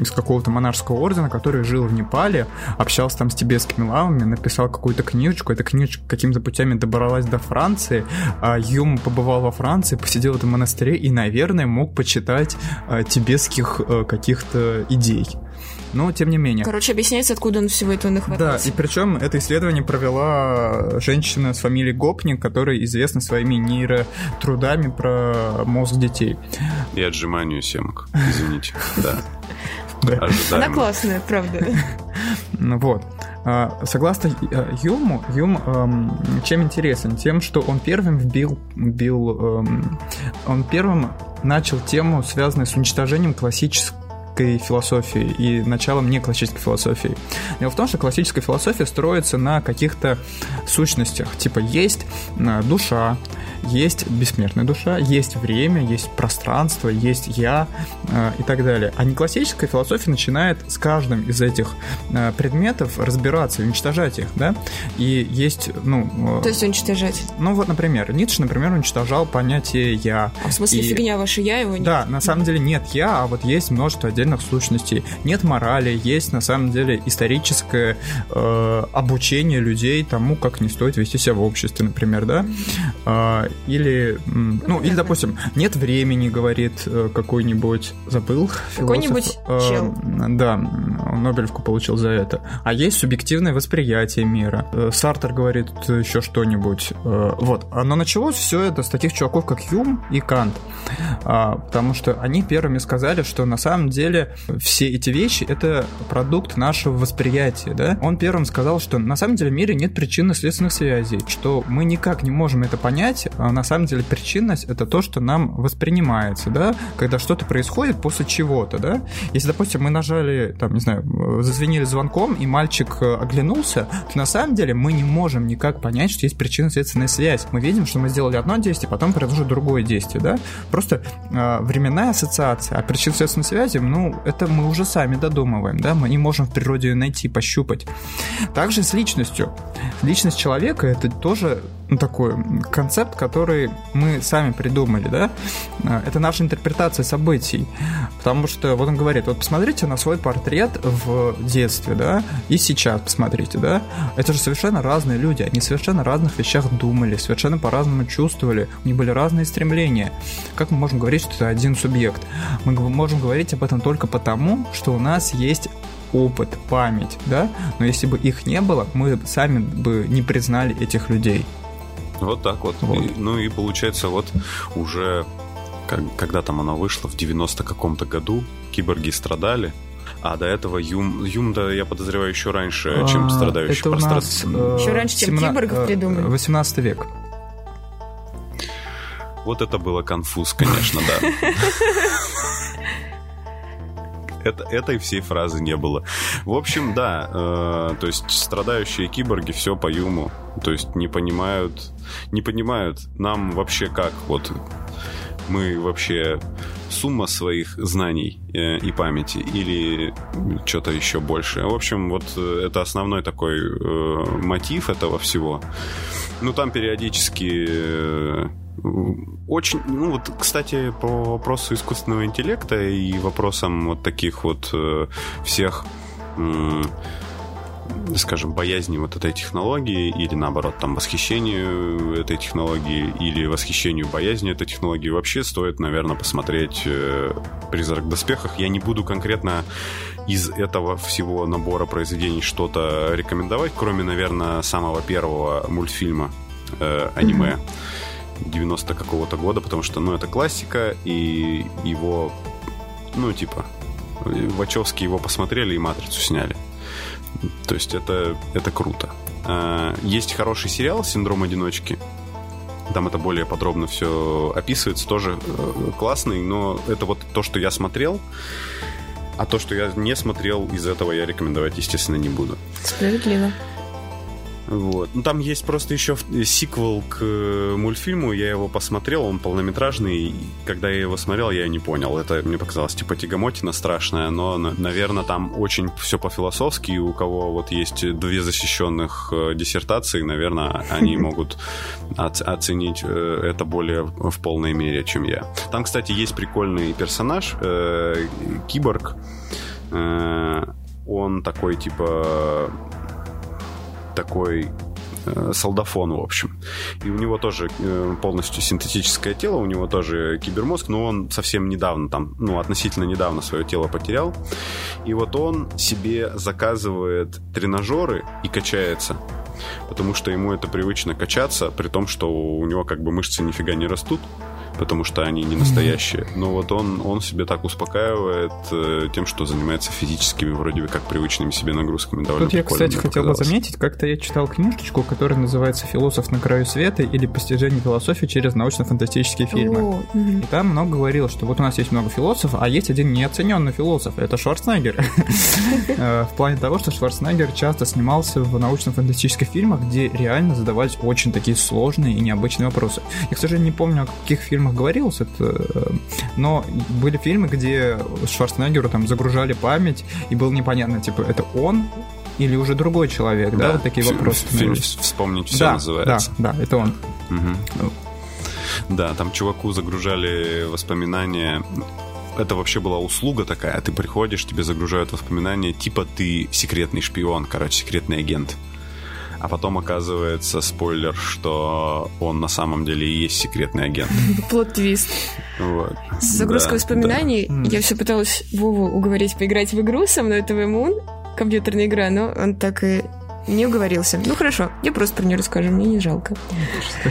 из какого-то монашеского ордена, который жил в Непале, общался там с тибетскими ламами, написал какую-то книжечку. Эта книжечка какими-то путями добралась до Франции. А Юм побывал во Франции, посидел в этом монастыре и, наверное, мог почитать э, тибетских э, каких-то идей но тем не менее. Короче, объясняется, откуда он всего этого нахватался. Да, и причем это исследование провела женщина с фамилией Гопник, которая известна своими нейротрудами про мозг детей. И отжиманию семок, извините, да. Она классная, правда. Ну вот. А, согласно э, Юму, Юм эм, чем интересен? Тем, что он первым вбил, вбил эм, он первым начал тему, связанную с уничтожением классического классической философии и началом не классической философии. Дело в том, что классическая философия строится на каких-то сущностях. Типа есть э, душа, есть бессмертная душа, есть время, есть пространство, есть я э, и так далее. А не классическая философия начинает с каждым из этих э, предметов разбираться, уничтожать их, да? И есть, ну... Э, То есть уничтожать? Ну вот, например, Ницше, например, уничтожал понятие «я». А в смысле и... фигня ваша «я» его нет? Да, на самом деле нет «я», а вот есть множество отдельных сущностей. Нет морали, есть на самом деле историческое э, обучение людей тому, как не стоит вести себя в обществе, например, да? Э, или, ну, или, допустим, нет времени, говорит э, какой-нибудь, забыл Какой-нибудь э, чел. Да, Нобелевку получил за это. А есть субъективное восприятие мира. Э, Сартер говорит еще что-нибудь. Э, вот. Оно началось все это с таких чуваков, как Юм и Кант. А, потому что они первыми сказали, что на самом деле все эти вещи — это продукт нашего восприятия, да? Он первым сказал, что на самом деле в мире нет причинно-следственных связей, что мы никак не можем это понять, а на самом деле причинность это то, что нам воспринимается, да, когда что-то происходит после чего-то, да. Если, допустим, мы нажали, там, не знаю, зазвенели звонком, и мальчик э, оглянулся, то на самом деле мы не можем никак понять, что есть причинно-следственная связь. Мы видим, что мы сделали одно действие, потом произошло другое действие, да. Просто э, временная ассоциация, а причинно-следственной связи, ну, это мы уже сами додумываем, да, мы не можем в природе найти, пощупать. Также с личностью. Личность человека это тоже ну, такой концепт, который мы сами придумали, да, а, это наша интерпретация событий, потому что вот он говорит, вот посмотрите на свой портрет в детстве, да, и сейчас посмотрите, да, это же совершенно разные люди, они совершенно разных вещах думали, совершенно по-разному чувствовали, у них были разные стремления. Как мы можем говорить, что это один субъект? Мы можем говорить об этом только потому, что у нас есть опыт, память, да, но если бы их не было, мы сами бы не признали этих людей. Вот так вот. вот. И, ну и получается вот уже как, когда там оно вышло, в 90 каком-то году, киборги страдали, а до этого Юм, Юм да, я подозреваю, еще раньше, чем а, страдающий Это у нас, э, еще раньше, чем 17, киборгов придумали. 18 век. Вот это было конфуз, конечно, да. Это, этой всей фразы не было. В общем, да, э, то есть страдающие киборги все по юму, то есть не понимают, не понимают нам вообще как вот мы вообще сумма своих знаний э, и памяти или что-то еще больше. В общем, вот э, это основной такой э, мотив этого всего. Ну, там периодически э, очень, ну вот, кстати, по вопросу искусственного интеллекта и вопросам вот таких вот э, всех скажем, боязни вот этой технологии или, наоборот, там, восхищению этой технологии или восхищению боязнью этой технологии, вообще стоит, наверное, посмотреть э, «Призрак в доспехах». Я не буду конкретно из этого всего набора произведений что-то рекомендовать, кроме, наверное, самого первого мультфильма э, аниме. 90 какого-то года, потому что, ну, это классика, и его, ну, типа, Вачовски его посмотрели и «Матрицу» сняли. То есть это, это круто. А, есть хороший сериал «Синдром одиночки». Там это более подробно все описывается, тоже э, классный, но это вот то, что я смотрел. А то, что я не смотрел, из этого я рекомендовать, естественно, не буду. Справедливо. Вот. Ну, там есть просто еще сиквел к э, мультфильму, я его посмотрел, он полнометражный, и когда я его смотрел, я не понял. Это мне показалось типа тягомотина страшная, но, наверное, там очень все по-философски, и у кого вот есть две защищенных э, диссертации, наверное, они могут оценить э, это более в полной мере, чем я. Там, кстати, есть прикольный персонаж, киборг, он такой типа такой э, солдафон, в общем. И у него тоже э, полностью синтетическое тело, у него тоже кибермозг, но он совсем недавно там, ну, относительно недавно свое тело потерял. И вот он себе заказывает тренажеры и качается потому что ему это привычно качаться, при том, что у него как бы мышцы нифига не растут потому что они не настоящие. Но вот он, он себе так успокаивает э, тем, что занимается физическими, вроде бы как привычными себе нагрузками. Довольно Тут я, кстати, хотел бы заметить, как-то я читал книжечку, которая называется «Философ на краю света» или «Постижение философии через научно-фантастические фильмы». О, И там много говорилось, что вот у нас есть много философов, а есть один неоцененный философ. Это Шварценеггер. Э, в плане того, что Шварценеггер часто снимался в научно-фантастических фильмах, где реально задавались очень такие сложные и необычные вопросы. Я, к сожалению, не помню, о каких фильмах фильмах говорилось, это, э, но были фильмы, где Шварценеггеру там загружали память, и было непонятно, типа, это он или уже другой человек, да, да вот такие вопросы. Фильм «Вспомнить все» да, называется. Да, да, это он. Угу. Да, там чуваку загружали воспоминания это вообще была услуга такая. Ты приходишь, тебе загружают воспоминания, типа ты секретный шпион, короче, секретный агент а потом оказывается спойлер, что он на самом деле и есть секретный агент. Plot twist. Вот. Загрузка да, воспоминаний. Да. Я все пыталась Вову уговорить поиграть в игру со мной, To the Moon, компьютерная игра, но он так и не уговорился. Ну хорошо, я просто про нее расскажу, мне не жалко.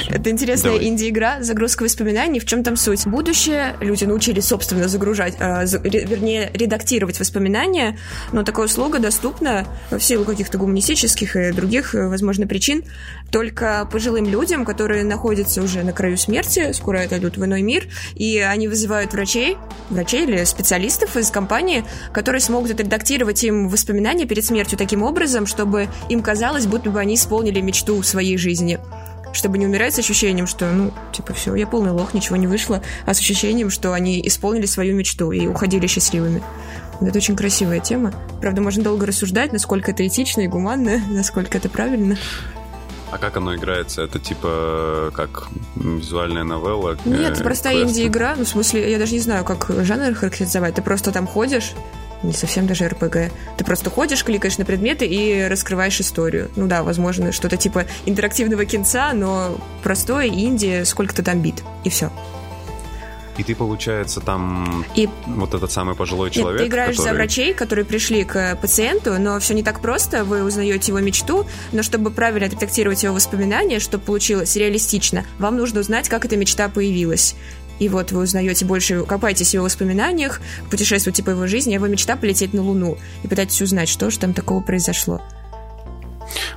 Это интересная инди-игра, загрузка воспоминаний. В чем там суть? Будущее люди научились, собственно, загружать, э, вернее, редактировать воспоминания, но такая услуга доступна в силу каких-то гуманистических и других, э, возможно, причин только пожилым людям, которые находятся уже на краю смерти, скоро отойдут в иной мир, и они вызывают врачей, врачей или специалистов из компании, которые смогут отредактировать им воспоминания перед смертью таким образом, чтобы им казалось, будто бы они исполнили мечту своей жизни чтобы не умирать с ощущением, что, ну, типа, все, я полный лох, ничего не вышло, а с ощущением, что они исполнили свою мечту и уходили счастливыми. Это очень красивая тема. Правда, можно долго рассуждать, насколько это этично и гуманно, насколько это правильно. А как оно играется? Это типа как визуальная новелла? Нет, это простая инди-игра. Ну, в смысле, я даже не знаю, как жанр характеризовать. Ты просто там ходишь, не совсем даже РПГ. Ты просто ходишь, кликаешь на предметы и раскрываешь историю. Ну да, возможно, что-то типа интерактивного кинца, но простое инди, сколько-то там бит, и все. И ты, получается, там и... вот этот самый пожилой человек. Нет, ты играешь который... за врачей, которые пришли к пациенту, но все не так просто. Вы узнаете его мечту, но чтобы правильно детектировать его воспоминания, чтобы получилось реалистично, вам нужно узнать, как эта мечта появилась. И вот вы узнаете больше, копаетесь в его воспоминаниях, путешествуете по его жизни, а его мечта полететь на Луну и пытаетесь узнать, что же там такого произошло.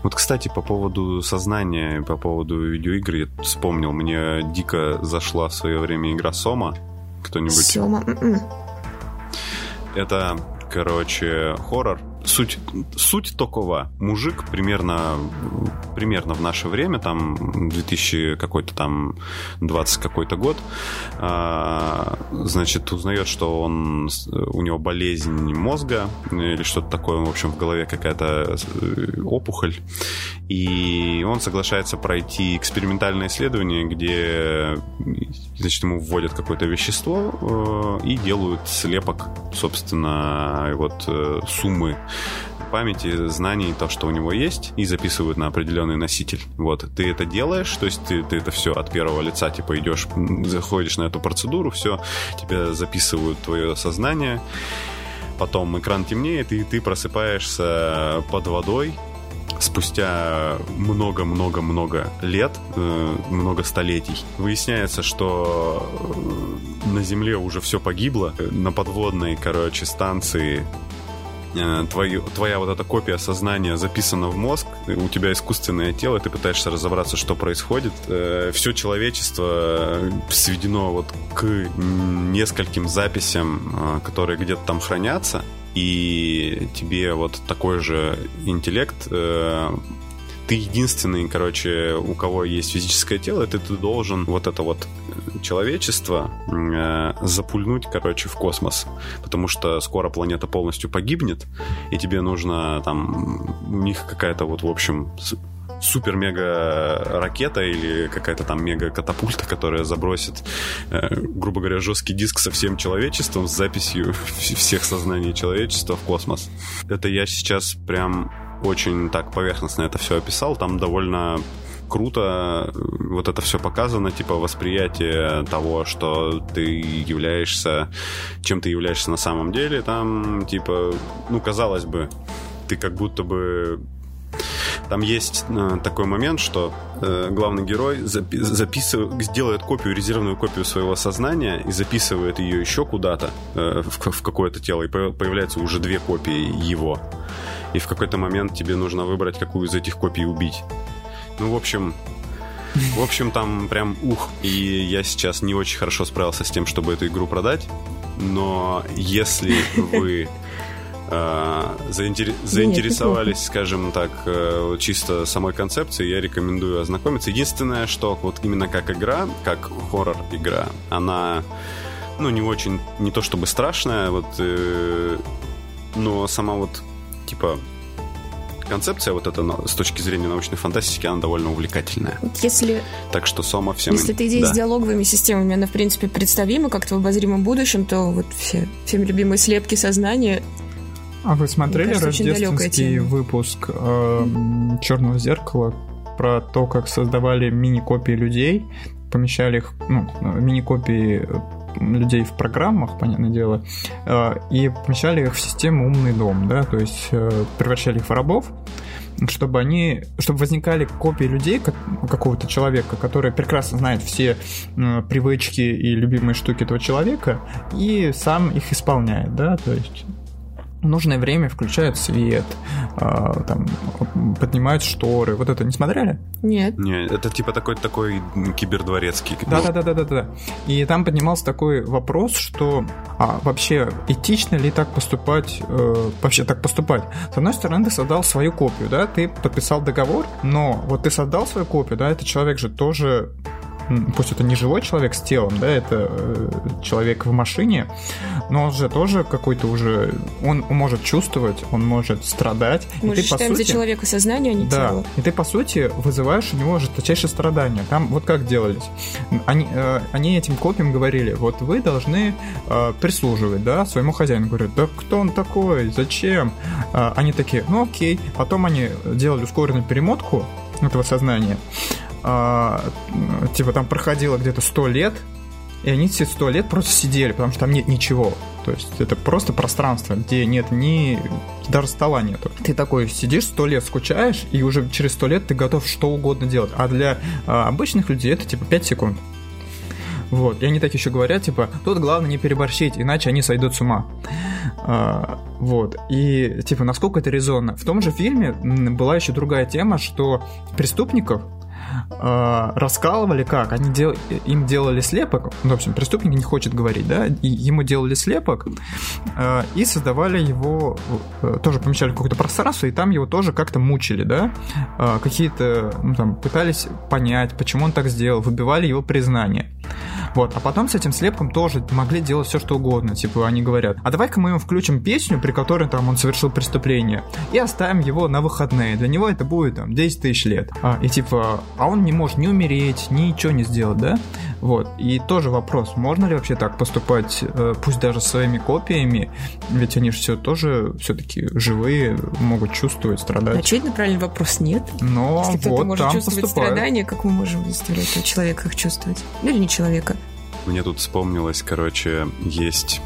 Вот, кстати, по поводу сознания, по поводу видеоигр, я вспомнил, мне дико зашла в свое время игра Сома. Кто-нибудь? Сома. М-м. Это, короче, хоррор суть, суть такого. Мужик примерно, примерно в наше время, там 2000 какой-то там 20 какой-то год, а, значит, узнает, что он, у него болезнь мозга или что-то такое, в общем, в голове какая-то э, опухоль. И он соглашается пройти экспериментальное исследование, где значит, ему вводят какое-то вещество э, и делают слепок, собственно, вот э, суммы памяти, знаний, то, что у него есть, и записывают на определенный носитель. Вот, ты это делаешь, то есть ты, ты это все от первого лица, типа, идешь, заходишь на эту процедуру, все, тебя записывают твое сознание, потом экран темнеет, и ты просыпаешься под водой, спустя много-много-много лет, э, много столетий, выясняется, что э, на Земле уже все погибло. На подводной, короче, станции твою, твоя вот эта копия сознания записана в мозг, у тебя искусственное тело, ты пытаешься разобраться, что происходит. Все человечество сведено вот к нескольким записям, которые где-то там хранятся, и тебе вот такой же интеллект э, ты единственный, короче, у кого есть физическое тело, ты, ты должен вот это вот человечество э, запульнуть, короче, в космос. Потому что скоро планета полностью погибнет, и тебе нужно там... У них какая-то вот, в общем, супер-мега-ракета или какая-то там мега-катапульта, которая забросит, э, грубо говоря, жесткий диск со всем человечеством с записью всех сознаний человечества в космос. Это я сейчас прям очень так поверхностно это все описал. Там довольно круто э, вот это все показано, типа восприятие того, что ты являешься, чем ты являешься на самом деле, там, типа, ну, казалось бы, ты как будто бы там есть э, такой момент, что э, главный герой запи- записывает, делает копию, резервную копию своего сознания и записывает ее еще куда-то э, в, в какое-то тело, и появляются уже две копии его. И в какой-то момент тебе нужно выбрать, какую из этих копий убить. Ну, в общем, в общем, там прям ух. И я сейчас не очень хорошо справился с тем, чтобы эту игру продать. Но если вы э, заинтер... заинтересовались, скажем так, э, чисто самой концепцией, я рекомендую ознакомиться. Единственное, что вот именно как игра, как хоррор-игра, она, ну, не очень, не то чтобы страшная, вот, э, но сама вот, типа, концепция вот эта с точки зрения научной фантастики, она довольно увлекательная. Если... Так что Сома всем... Если эта идея да. с диалоговыми системами, она, в принципе, представима как-то в обозримом будущем, то вот все, всем любимые слепки сознания а вы смотрели кажется, рождественский выпуск э, Черного зеркала про то, как создавали мини-копии людей, помещали их, ну, мини-копии людей в программах, понятное дело, э, и помещали их в систему умный дом, да, то есть э, превращали их в рабов, чтобы они, чтобы возникали копии людей как, какого-то человека, который прекрасно знает все э, привычки и любимые штуки этого человека и сам их исполняет, да, то есть в нужное время включают свет, э, там, поднимают шторы. Вот это не смотрели? Нет. Нет, это типа такой такой кибердворецкий. Да, да, да, да, да, да. И там поднимался такой вопрос, что а, вообще этично ли так поступать, э, вообще так поступать? С одной стороны, ты создал свою копию, да, ты подписал договор, но вот ты создал свою копию, да, этот человек же тоже пусть это не живой человек с телом, да, это э, человек в машине, но он же тоже какой-то уже, он может чувствовать, он может страдать. Мы и же ты, считаем по сути, за человека сознание, а не да, тело. И ты, по сути, вызываешь у него жесточайшее страдание. Там вот как делались. Они, э, они этим копиям говорили, вот вы должны э, прислуживать, да, своему хозяину. Говорят, да кто он такой, зачем? Э, они такие, ну окей. Потом они делали ускоренную перемотку этого сознания а, типа там проходило где-то сто лет, и они все сто лет просто сидели, потому что там нет ничего. То есть это просто пространство, где нет ни... даже стола нету. Ты такой сидишь сто лет, скучаешь, и уже через сто лет ты готов что угодно делать. А для а, обычных людей это типа 5 секунд. Вот. И они так еще говорят, типа, тут главное не переборщить, иначе они сойдут с ума. А, вот. И, типа, насколько это резонно? В том же фильме была еще другая тема, что преступников э, раскалывали как? Они дел... им делали слепок, ну, в общем, преступник не хочет говорить, да, и ему делали слепок э, и создавали его, э, тоже помещали в какое-то пространство, и там его тоже как-то мучили, да, э, какие-то, ну, там, пытались понять, почему он так сделал, выбивали его признание. Вот, а потом с этим слепком тоже могли делать все, что угодно. Типа, они говорят, а давай-ка мы ему включим песню, при которой там он совершил преступление, и оставим его на выходные. Для него это будет там 10 тысяч лет. А, и типа, а он не может ни умереть, ничего не сделать, да? Вот. И тоже вопрос, можно ли вообще так поступать, э, пусть даже своими копиями, ведь они же все тоже все-таки живые, могут чувствовать, страдать. Очевидно, правильный вопрос нет. Но Если кто-то вот может там чувствовать поступают. страдания, как мы можем заставлять человека их чувствовать? Ну или не человека. Мне тут вспомнилось, короче, есть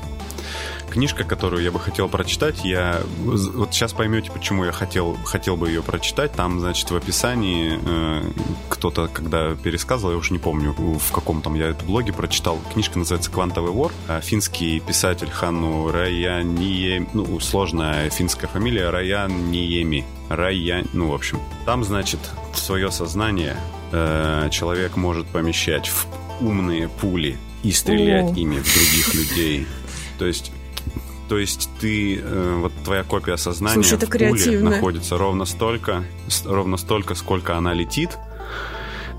книжка, которую я бы хотел прочитать. Я вот сейчас поймете, почему я хотел, хотел бы ее прочитать. Там, значит, в описании э, кто-то, когда пересказывал, я уже не помню, в каком там я это блоге прочитал. Книжка называется «Квантовый вор». А Финский писатель Хану Раяниеми, ну, сложная финская фамилия, Раяниеми. Рая, ну, в общем. Там, значит, свое сознание э, человек может помещать в умные пули и стрелять О. ими в других людей. То есть то есть ты, э, вот твоя копия сознания Слушай, в пуле креативно. находится ровно столько, ровно столько, сколько она летит,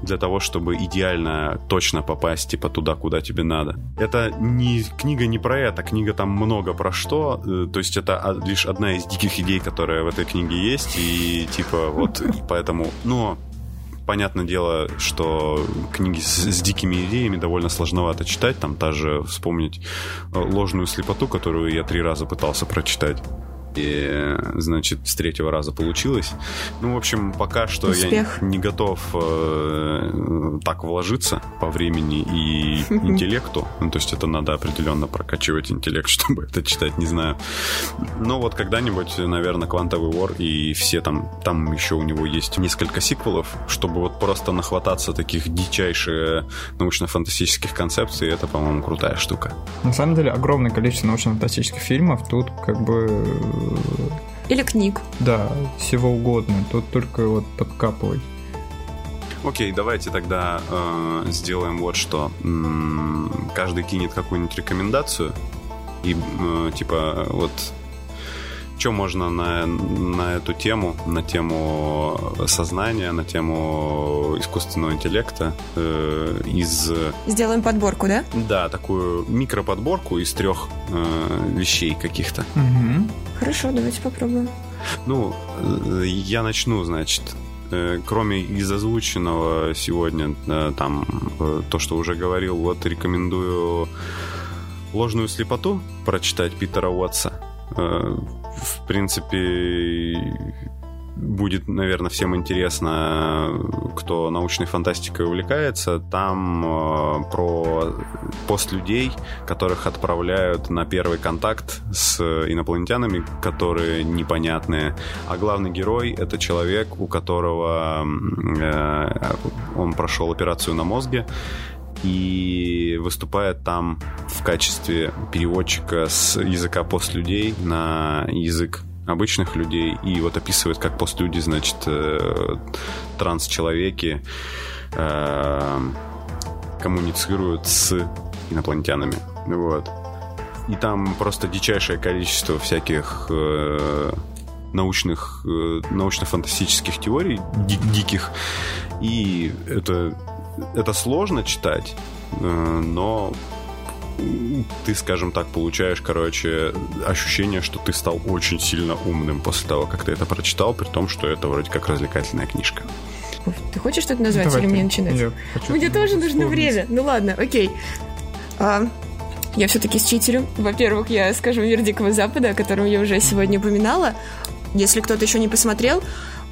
для того, чтобы идеально точно попасть типа туда, куда тебе надо. Это не книга не про это, книга там много про что, э, то есть это лишь одна из диких идей, которая в этой книге есть, и типа вот и поэтому, но понятное дело, что книги с, с дикими идеями довольно сложновато читать. Там та вспомнить э, ложную слепоту, которую я три раза пытался прочитать. И, э, значит, с третьего раза получилось. Ну, в общем, пока что Успех. я не готов э, так вложиться по времени и интеллекту. Ну, то есть это надо определенно прокачивать интеллект, чтобы это читать, не знаю. Но вот когда-нибудь, наверное, квантовый вор и все там, там еще у него есть несколько сиквелов, чтобы вот просто нахвататься таких дичайших научно-фантастических концепций, это, по-моему, крутая штука. На самом деле, огромное количество научно-фантастических фильмов, тут как бы, э, Или книг. да, всего угодно, тут только вот подкапывай. Окей, давайте тогда э, сделаем вот что. М, Каждый кинет какую-нибудь рекомендацию. И э, типа вот что можно на, на эту тему, на тему сознания, на тему искусственного интеллекта э, из Сделаем подборку, да? да такую микроподборку из трех э, вещей каких-то. Мгм. Хорошо, давайте попробуем. Ну, э, я начну, значит. Э, Кроме из озвученного сегодня, э, там, то, что уже говорил, вот рекомендую «Ложную слепоту» прочитать Питера Уотса. В принципе, будет, наверное, всем интересно, кто научной фантастикой увлекается. Там э, про постлюдей, которых отправляют на первый контакт с инопланетянами, которые непонятные. А главный герой — это человек, у которого э, он прошел операцию на мозге, и выступает там в качестве переводчика с языка постлюдей на язык обычных людей и вот описывает, как постлюди, значит, э, транс-человеки э, коммуницируют с инопланетянами. Вот. И там просто дичайшее количество всяких э, научных, э, научно-фантастических теорий ди- диких. И это, это сложно читать, э, но ты, скажем так, получаешь, короче, ощущение, что ты стал очень сильно умным после того, как ты это прочитал, при том, что это вроде как развлекательная книжка. Ты хочешь что-то назвать Давай или ты. мне начинать? Я хочу Мне тоже нужно вспомнить. время. Ну ладно, окей. А, я все-таки считерю. Во-первых, я скажу «Мир Дикого Запада», о котором я уже сегодня упоминала. Если кто-то еще не посмотрел,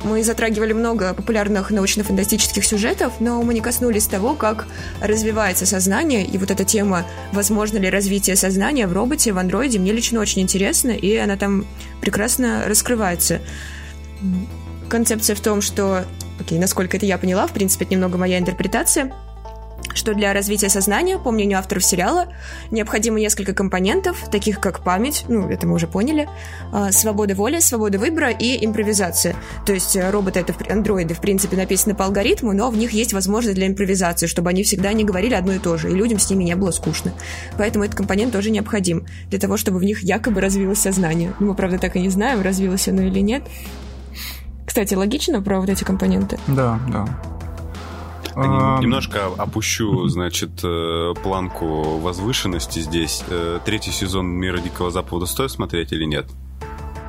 мы затрагивали много популярных научно-фантастических сюжетов, но мы не коснулись того, как развивается сознание, и вот эта тема, возможно ли развитие сознания в роботе, в андроиде, мне лично очень интересна, и она там прекрасно раскрывается. Концепция в том, что, окей, насколько это я поняла, в принципе, это немного моя интерпретация, что для развития сознания, по мнению авторов сериала, необходимо несколько компонентов, таких как память, ну, это мы уже поняли, а, свобода воли, свобода выбора и импровизация. То есть э, роботы, это андроиды, в принципе, написаны по алгоритму, но в них есть возможность для импровизации, чтобы они всегда не говорили одно и то же, и людям с ними не было скучно. Поэтому этот компонент тоже необходим для того, чтобы в них якобы развилось сознание. Ну, мы, правда, так и не знаем, развилось оно или нет. Кстати, логично про вот эти компоненты? Да, да. Немножко опущу, значит, э, планку возвышенности здесь. Э, третий сезон «Мира Дикого Запада» стоит смотреть или нет?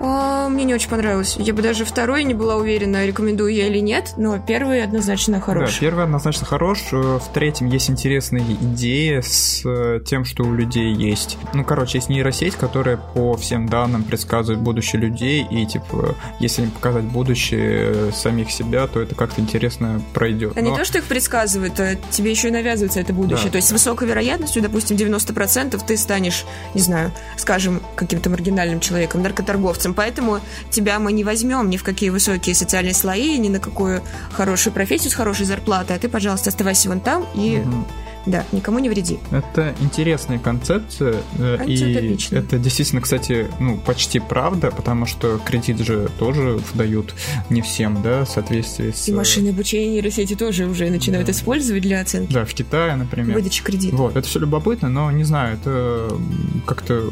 А, мне не очень понравилось. Я бы даже второй не была уверена, рекомендую я или нет, но первый однозначно хорош. Да, первый однозначно хорош. Э, в третьем есть интересные идеи с э, тем, что у людей есть. Ну, короче, есть нейросеть, которая по всем данным предсказывает будущее людей, и, типа, если им показать будущее самих себя, то это как-то интересно пройдет. А но... не то, что их предсказывает, а тебе еще и навязывается это будущее. Да. То есть с высокой вероятностью, допустим, 90% ты станешь, не знаю, скажем, каким-то маргинальным человеком, наркоторговцем, поэтому тебя мы не возьмем ни в какие высокие социальные слои, ни на какую хорошую профессию с хорошей зарплатой, а ты, пожалуйста, оставайся вон там и... Угу да, никому не вреди. Это интересная концепция. Э, и отличный. это действительно, кстати, ну, почти правда, потому что кредит же тоже дают не всем, да, в соответствии с... И машины обучения нейросети тоже уже начинают да. использовать для оценки. Да, в Китае, например. Выдача кредита. Вот, это все любопытно, но не знаю, это как-то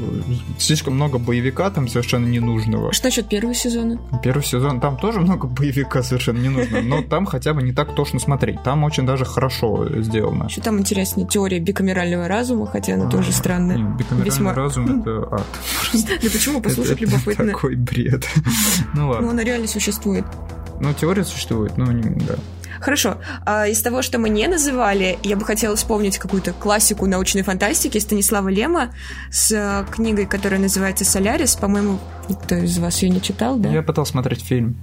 слишком много боевика там совершенно ненужного. Что насчет первого сезона? Первый сезон, там тоже много боевика совершенно ненужного, но там хотя бы не так тошно смотреть. Там очень даже хорошо сделано. Что там интересно? Интереснее теория бикамерального разума, хотя она а, тоже странная. Нет, бикамеральный Весьма... разум — это ад. Да почему? Послушать любопытно. такой бред. Ну ладно. Ну, она реально существует. Ну, теория существует, ну, да. Хорошо. А из того, что мы не называли, я бы хотела вспомнить какую-то классику научной фантастики Станислава Лема с э, книгой, которая называется «Солярис». По-моему, никто из вас ее не читал, да? Я пытался смотреть фильм.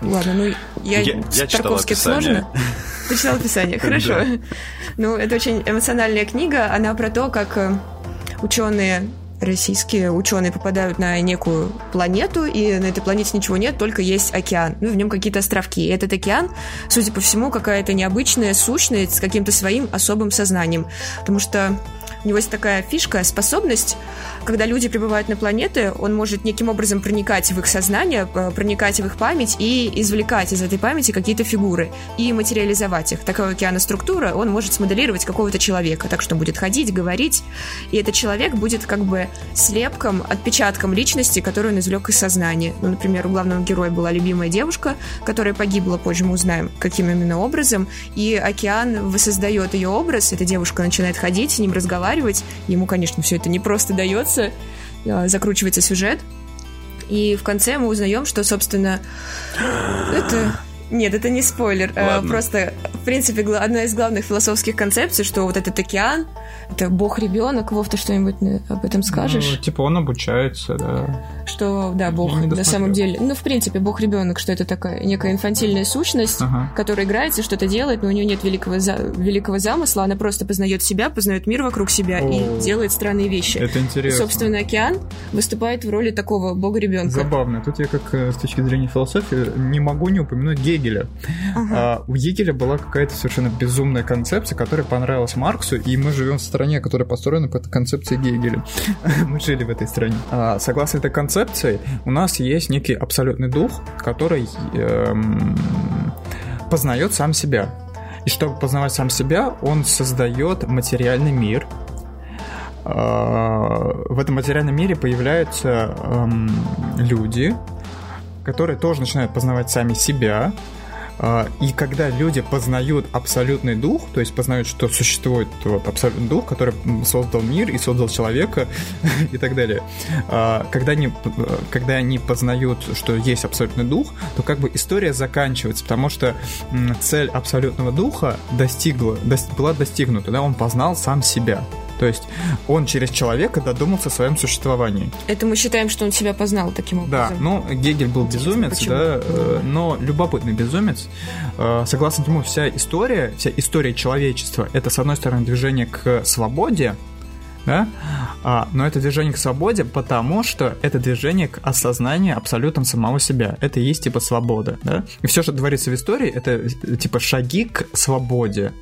Ладно, ну я, я, я Тарковский сложно. Ты читал описание, хорошо. Ну, это очень эмоциональная книга. Она про то, как э, ученые российские ученые попадают на некую планету, и на этой планете ничего нет, только есть океан. Ну, в нем какие-то островки. И этот океан, судя по всему, какая-то необычная сущность с каким-то своим особым сознанием. Потому что у него есть такая фишка, способность, когда люди прибывают на планеты, он может неким образом проникать в их сознание, проникать в их память и извлекать из этой памяти какие-то фигуры и материализовать их. Такая океаноструктура, он может смоделировать какого-то человека, так что будет ходить, говорить, и этот человек будет как бы слепком, отпечатком личности, которую он извлек из сознания. Ну, например, у главного героя была любимая девушка, которая погибла, позже мы узнаем, каким именно образом, и океан воссоздает ее образ, эта девушка начинает ходить, с ним разговаривать, разговаривать. Ему, конечно, все это не просто дается, а, закручивается сюжет. И в конце мы узнаем, что, собственно, это нет, это не спойлер. А, Ладно. Просто, в принципе, одна из главных философских концепций, что вот этот океан, это бог-ребенок. Вов, ты что-нибудь об этом скажешь? Ну, типа он обучается, да. Что, да, бог на самом деле. Ну, в принципе, бог-ребенок, что это такая некая инфантильная сущность, ага. которая играется, что-то делает, но у нее нет великого, за... великого замысла, она просто познает себя, познает мир вокруг себя О, и делает странные вещи. Это интересно. И, собственно, океан выступает в роли такого бога-ребенка. Забавно. Тут я, как э, с точки зрения философии, не могу не упомянуть Гегеля Гегеля. Ага. А, у Гегеля была какая-то совершенно безумная концепция, которая понравилась Марксу, и мы живем в стране, которая построена по концепции Гегеля. мы жили в этой стране. А, согласно этой концепции, у нас есть некий абсолютный дух, который эм, познает сам себя. И чтобы познавать сам себя, он создает материальный мир, а, в этом материальном мире появляются эм, люди, которые тоже начинают познавать сами себя. А, и когда люди познают абсолютный дух, то есть познают, что существует вот абсолютный дух, который создал мир и создал человека и так далее, а, когда они, когда они познают, что есть абсолютный дух, то как бы история заканчивается, потому что цель абсолютного духа достигла, была достигнута, да, он познал сам себя. То есть он через человека додумался о своем существовании. Это мы считаем, что он себя познал таким образом. Да, ну, Гегель был безумец, Почему? да, э, но любопытный безумец. Э, согласно ему, вся история, вся история человечества, это, с одной стороны, движение к свободе, да? А, но это движение к свободе, потому что это движение к осознанию абсолютно самого себя. Это и есть типа свобода, да? И все, что творится в истории, это типа шаги к свободе.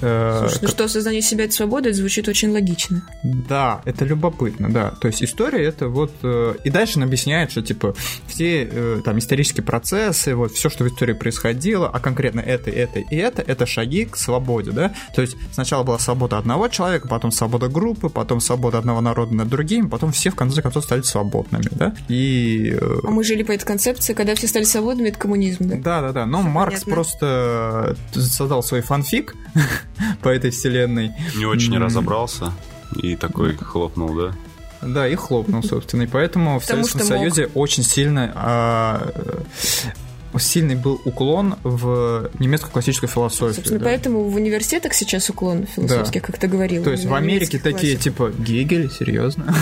Э, Слушай, ну к... что осознание себя это свобода, это звучит очень логично. Да, это любопытно, да. То есть история это вот... Э, и дальше он объясняет, что типа все э, там исторические процессы, вот все, что в истории происходило, а конкретно это, это и это, это шаги к свободе, да? То есть сначала была свобода одного человека, потом свобода группы, потом свобода одного народа над другим, потом все в конце концов стали свободными, да? И... Э, а мы жили по этой концепции, когда все стали свободными, это коммунизм, да? Да, да, да. Но все Маркс понятно. просто создал свой фанфик по этой вселенной. Не очень разобрался и такой хлопнул, да? Да, и хлопнул, собственно. И поэтому в Советском Союзе очень сильно а, сильный был уклон в немецкую классическую философию. Собственно, да. поэтому в университетах сейчас уклон философский, да. как ты говорил. То есть в Америке такие, типа, Гегель, серьезно?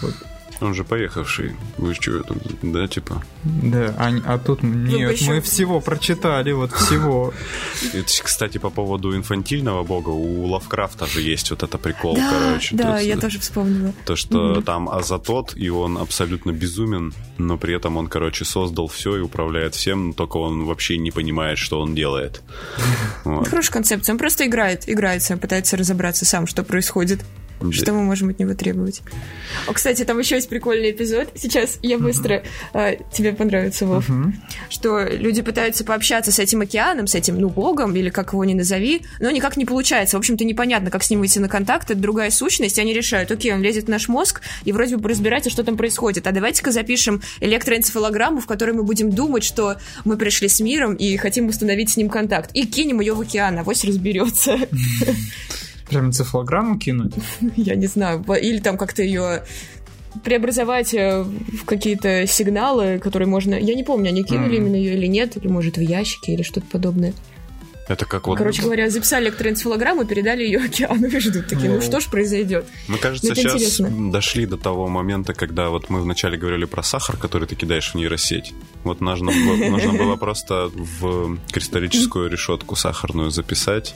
Он же поехавший. Вы что, это, да, типа? Да, а, а тут нет, мы всего прочитали, вот всего. Это, кстати, по поводу инфантильного бога, у Лавкрафта же есть вот это прикол, да, короче. Да, я тоже вспомнила. То, что угу. там Азатот, и он абсолютно безумен, но при этом он, короче, создал все и управляет всем, только он вообще не понимает, что он делает. Вот. Хорошая концепция. Он просто играет, играется, пытается разобраться сам, что происходит. Что мы можем от него требовать? О, кстати, там еще есть прикольный эпизод. Сейчас я быстро... Э, тебе понравится, Вов. Что люди пытаются пообщаться с этим океаном, с этим, ну, богом, или как его ни назови, но никак не получается. В общем-то, непонятно, как с ним выйти на контакт. Это другая сущность, и они решают, окей, он лезет в наш мозг, и вроде бы разбирается, что там происходит. А давайте-ка запишем электроэнцефалограмму, в которой мы будем думать, что мы пришли с миром и хотим установить с ним контакт. И кинем ее в океан, авось разберется. Прям энцефалограмму кинуть? Я не знаю. Или там как-то ее преобразовать э, в какие-то сигналы, которые можно... Я не помню, они кинули именно ее или нет, или, может, в ящике, или что-то подобное. Это как вот... Короче говоря, записали электроэнцефалограмму, передали ее океану и ждут. Такие, ну, ну что ж произойдет? Мы, кажется, ну, сейчас интересно. дошли до того момента, когда вот мы вначале говорили про сахар, который ты кидаешь в нейросеть. Вот нужно было, нужно было просто в кристаллическую решетку сахарную записать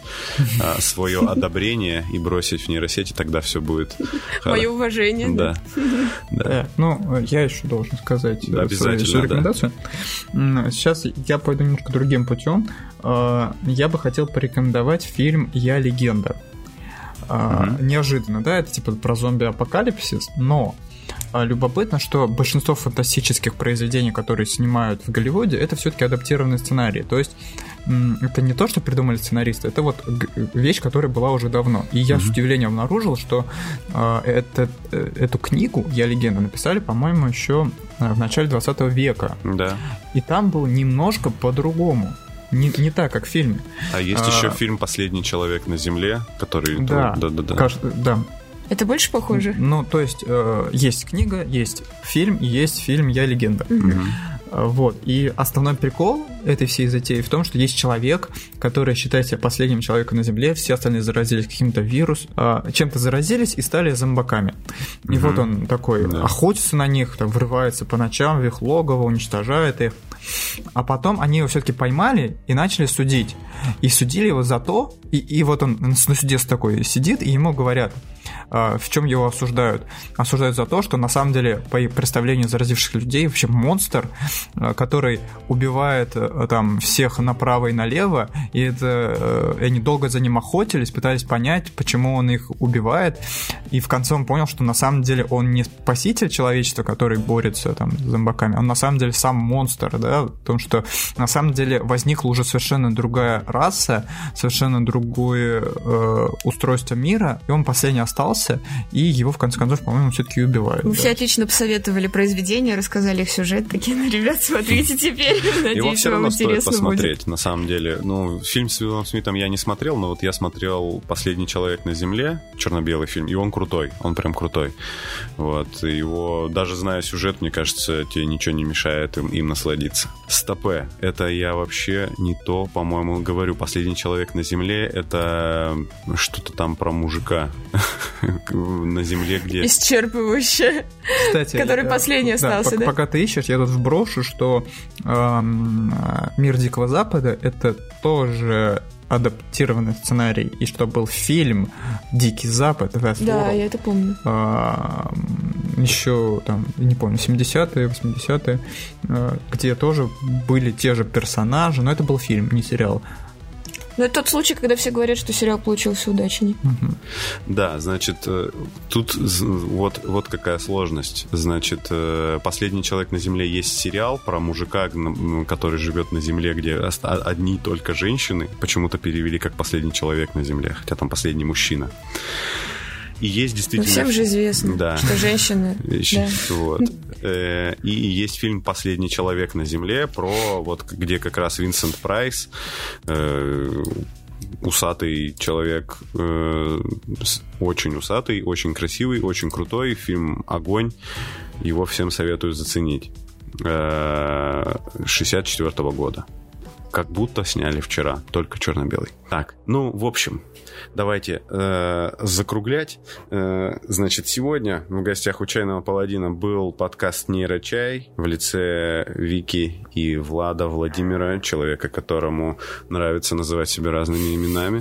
а, свое одобрение и бросить в нейросеть, и тогда все будет... Мое уважение. Да. да. Э, ну, я еще должен сказать да, обязательно, рекомендацию. Да. Сейчас я пойду немножко другим путем. А, я бы хотел порекомендовать фильм «Я легенда». Mm-hmm. Неожиданно, да, это типа про зомби-апокалипсис, но любопытно, что большинство фантастических произведений, которые снимают в Голливуде, это все-таки адаптированные сценарии. То есть это не то, что придумали сценаристы, это вот вещь, которая была уже давно. И я mm-hmm. с удивлением обнаружил, что э, это, э, эту книгу «Я легенда» написали, по-моему, еще в начале 20 века. Да. И там был немножко по-другому не, не так, как в фильме. А есть а, еще фильм «Последний человек на Земле», который... Да, да, да. да. Кажется, да. Это больше похоже? Ну, то есть, э, есть книга, есть фильм, и есть фильм «Я легенда». Угу. Вот. И основной прикол этой всей затеи в том, что есть человек, который считает себя последним человеком на Земле, все остальные заразились каким-то вирусом, чем-то заразились и стали зомбаками. И угу. вот он такой да. охотится на них, там, врывается по ночам в их логово, уничтожает их. А потом они его все-таки поймали и начали судить. И судили его за то, и, и вот он на суде такой сидит, и ему говорят, в чем его осуждают? Осуждают за то, что на самом деле, по представлению заразивших людей, вообще монстр, а, который убивает э, там всех направо и налево, и это э, они долго за ним охотились, пытались понять, почему он их убивает, и в конце он понял, что на самом деле он не спаситель человечества, который борется там с зомбаками, он на самом деле сам монстр, да, в том, что на самом деле возникла уже совершенно другая раса, совершенно другое э, устройство мира, и он последний остался, и его в конце концов, по-моему, все-таки убивают. Вы да. все отлично посоветовали произведение, рассказали их сюжет, такие, ну, ребят, смотрите теперь, надеюсь, Его все равно стоит посмотреть, на самом деле. Ну, фильм с Уиллом Смитом я не смотрел, но вот я смотрел «Последний человек на земле», черно-белый фильм, и он крутой, он прям крутой. Вот, его, даже зная сюжет, мне кажется, тебе ничего не мешает им, им насладиться. Стопе, это я вообще не то, по-моему, говорю. «Последний человек на земле» — это что-то там про мужика. на Земле, где... Исчерпывающе. Кстати, который я, последний остался, да, да? Пока ты ищешь, я тут вброшу, что эм, «Мир Дикого Запада» — это тоже адаптированный сценарий, и что был фильм «Дикий Запад», Да, World, я это помню. А, еще там, не помню, 70-е, 80-е, а, где тоже были те же персонажи, но это был фильм, не сериал. Но это тот случай, когда все говорят, что сериал получился удачней. Угу. Да, значит, э, тут вот, вот какая сложность. Значит, э, «Последний человек на Земле» есть сериал про мужика, который живет на Земле, где одни только женщины. Почему-то перевели как «Последний человек на Земле», хотя там «Последний мужчина». И есть действительно... Ну, всем же известно, да. что женщины... Да. Вот. Э, и есть фильм «Последний человек на земле» про вот где как раз Винсент Прайс э, усатый человек, э, очень усатый, очень красивый, очень крутой. Фильм «Огонь». Его всем советую заценить. 64 -го года. Как будто сняли вчера, только черно-белый. Так, ну, в общем, давайте э, закруглять. Э, значит, сегодня в гостях у Чайного Паладина был подкаст «Нейрочай» в лице Вики и Влада Владимира, человека, которому нравится называть себя разными именами.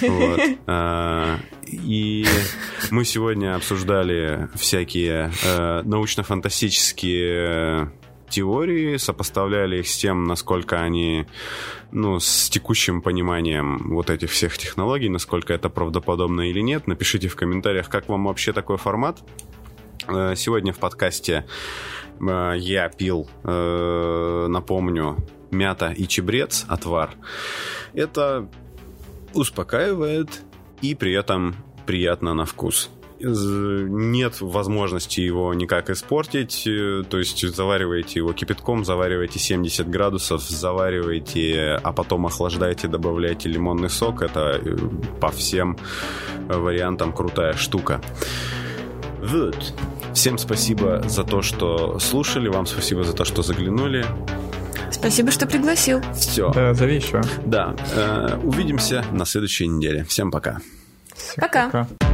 Вот. Э, и мы сегодня обсуждали всякие э, научно-фантастические теории, сопоставляли их с тем, насколько они, ну, с текущим пониманием вот этих всех технологий, насколько это правдоподобно или нет. Напишите в комментариях, как вам вообще такой формат. Э, сегодня в подкасте э, я пил, э, напомню, мята и чебрец, отвар. Это успокаивает и при этом приятно на вкус нет возможности его никак испортить, э, то есть завариваете его кипятком, завариваете 70 градусов, завариваете, а потом охлаждаете, добавляете лимонный сок, это э, по всем вариантам крутая штука. Вот. Всем спасибо за то, что слушали, вам спасибо за то, что заглянули. Спасибо, что пригласил. Все. Да, зови еще. Да. Э, увидимся на следующей неделе. Всем пока. Пока. пока.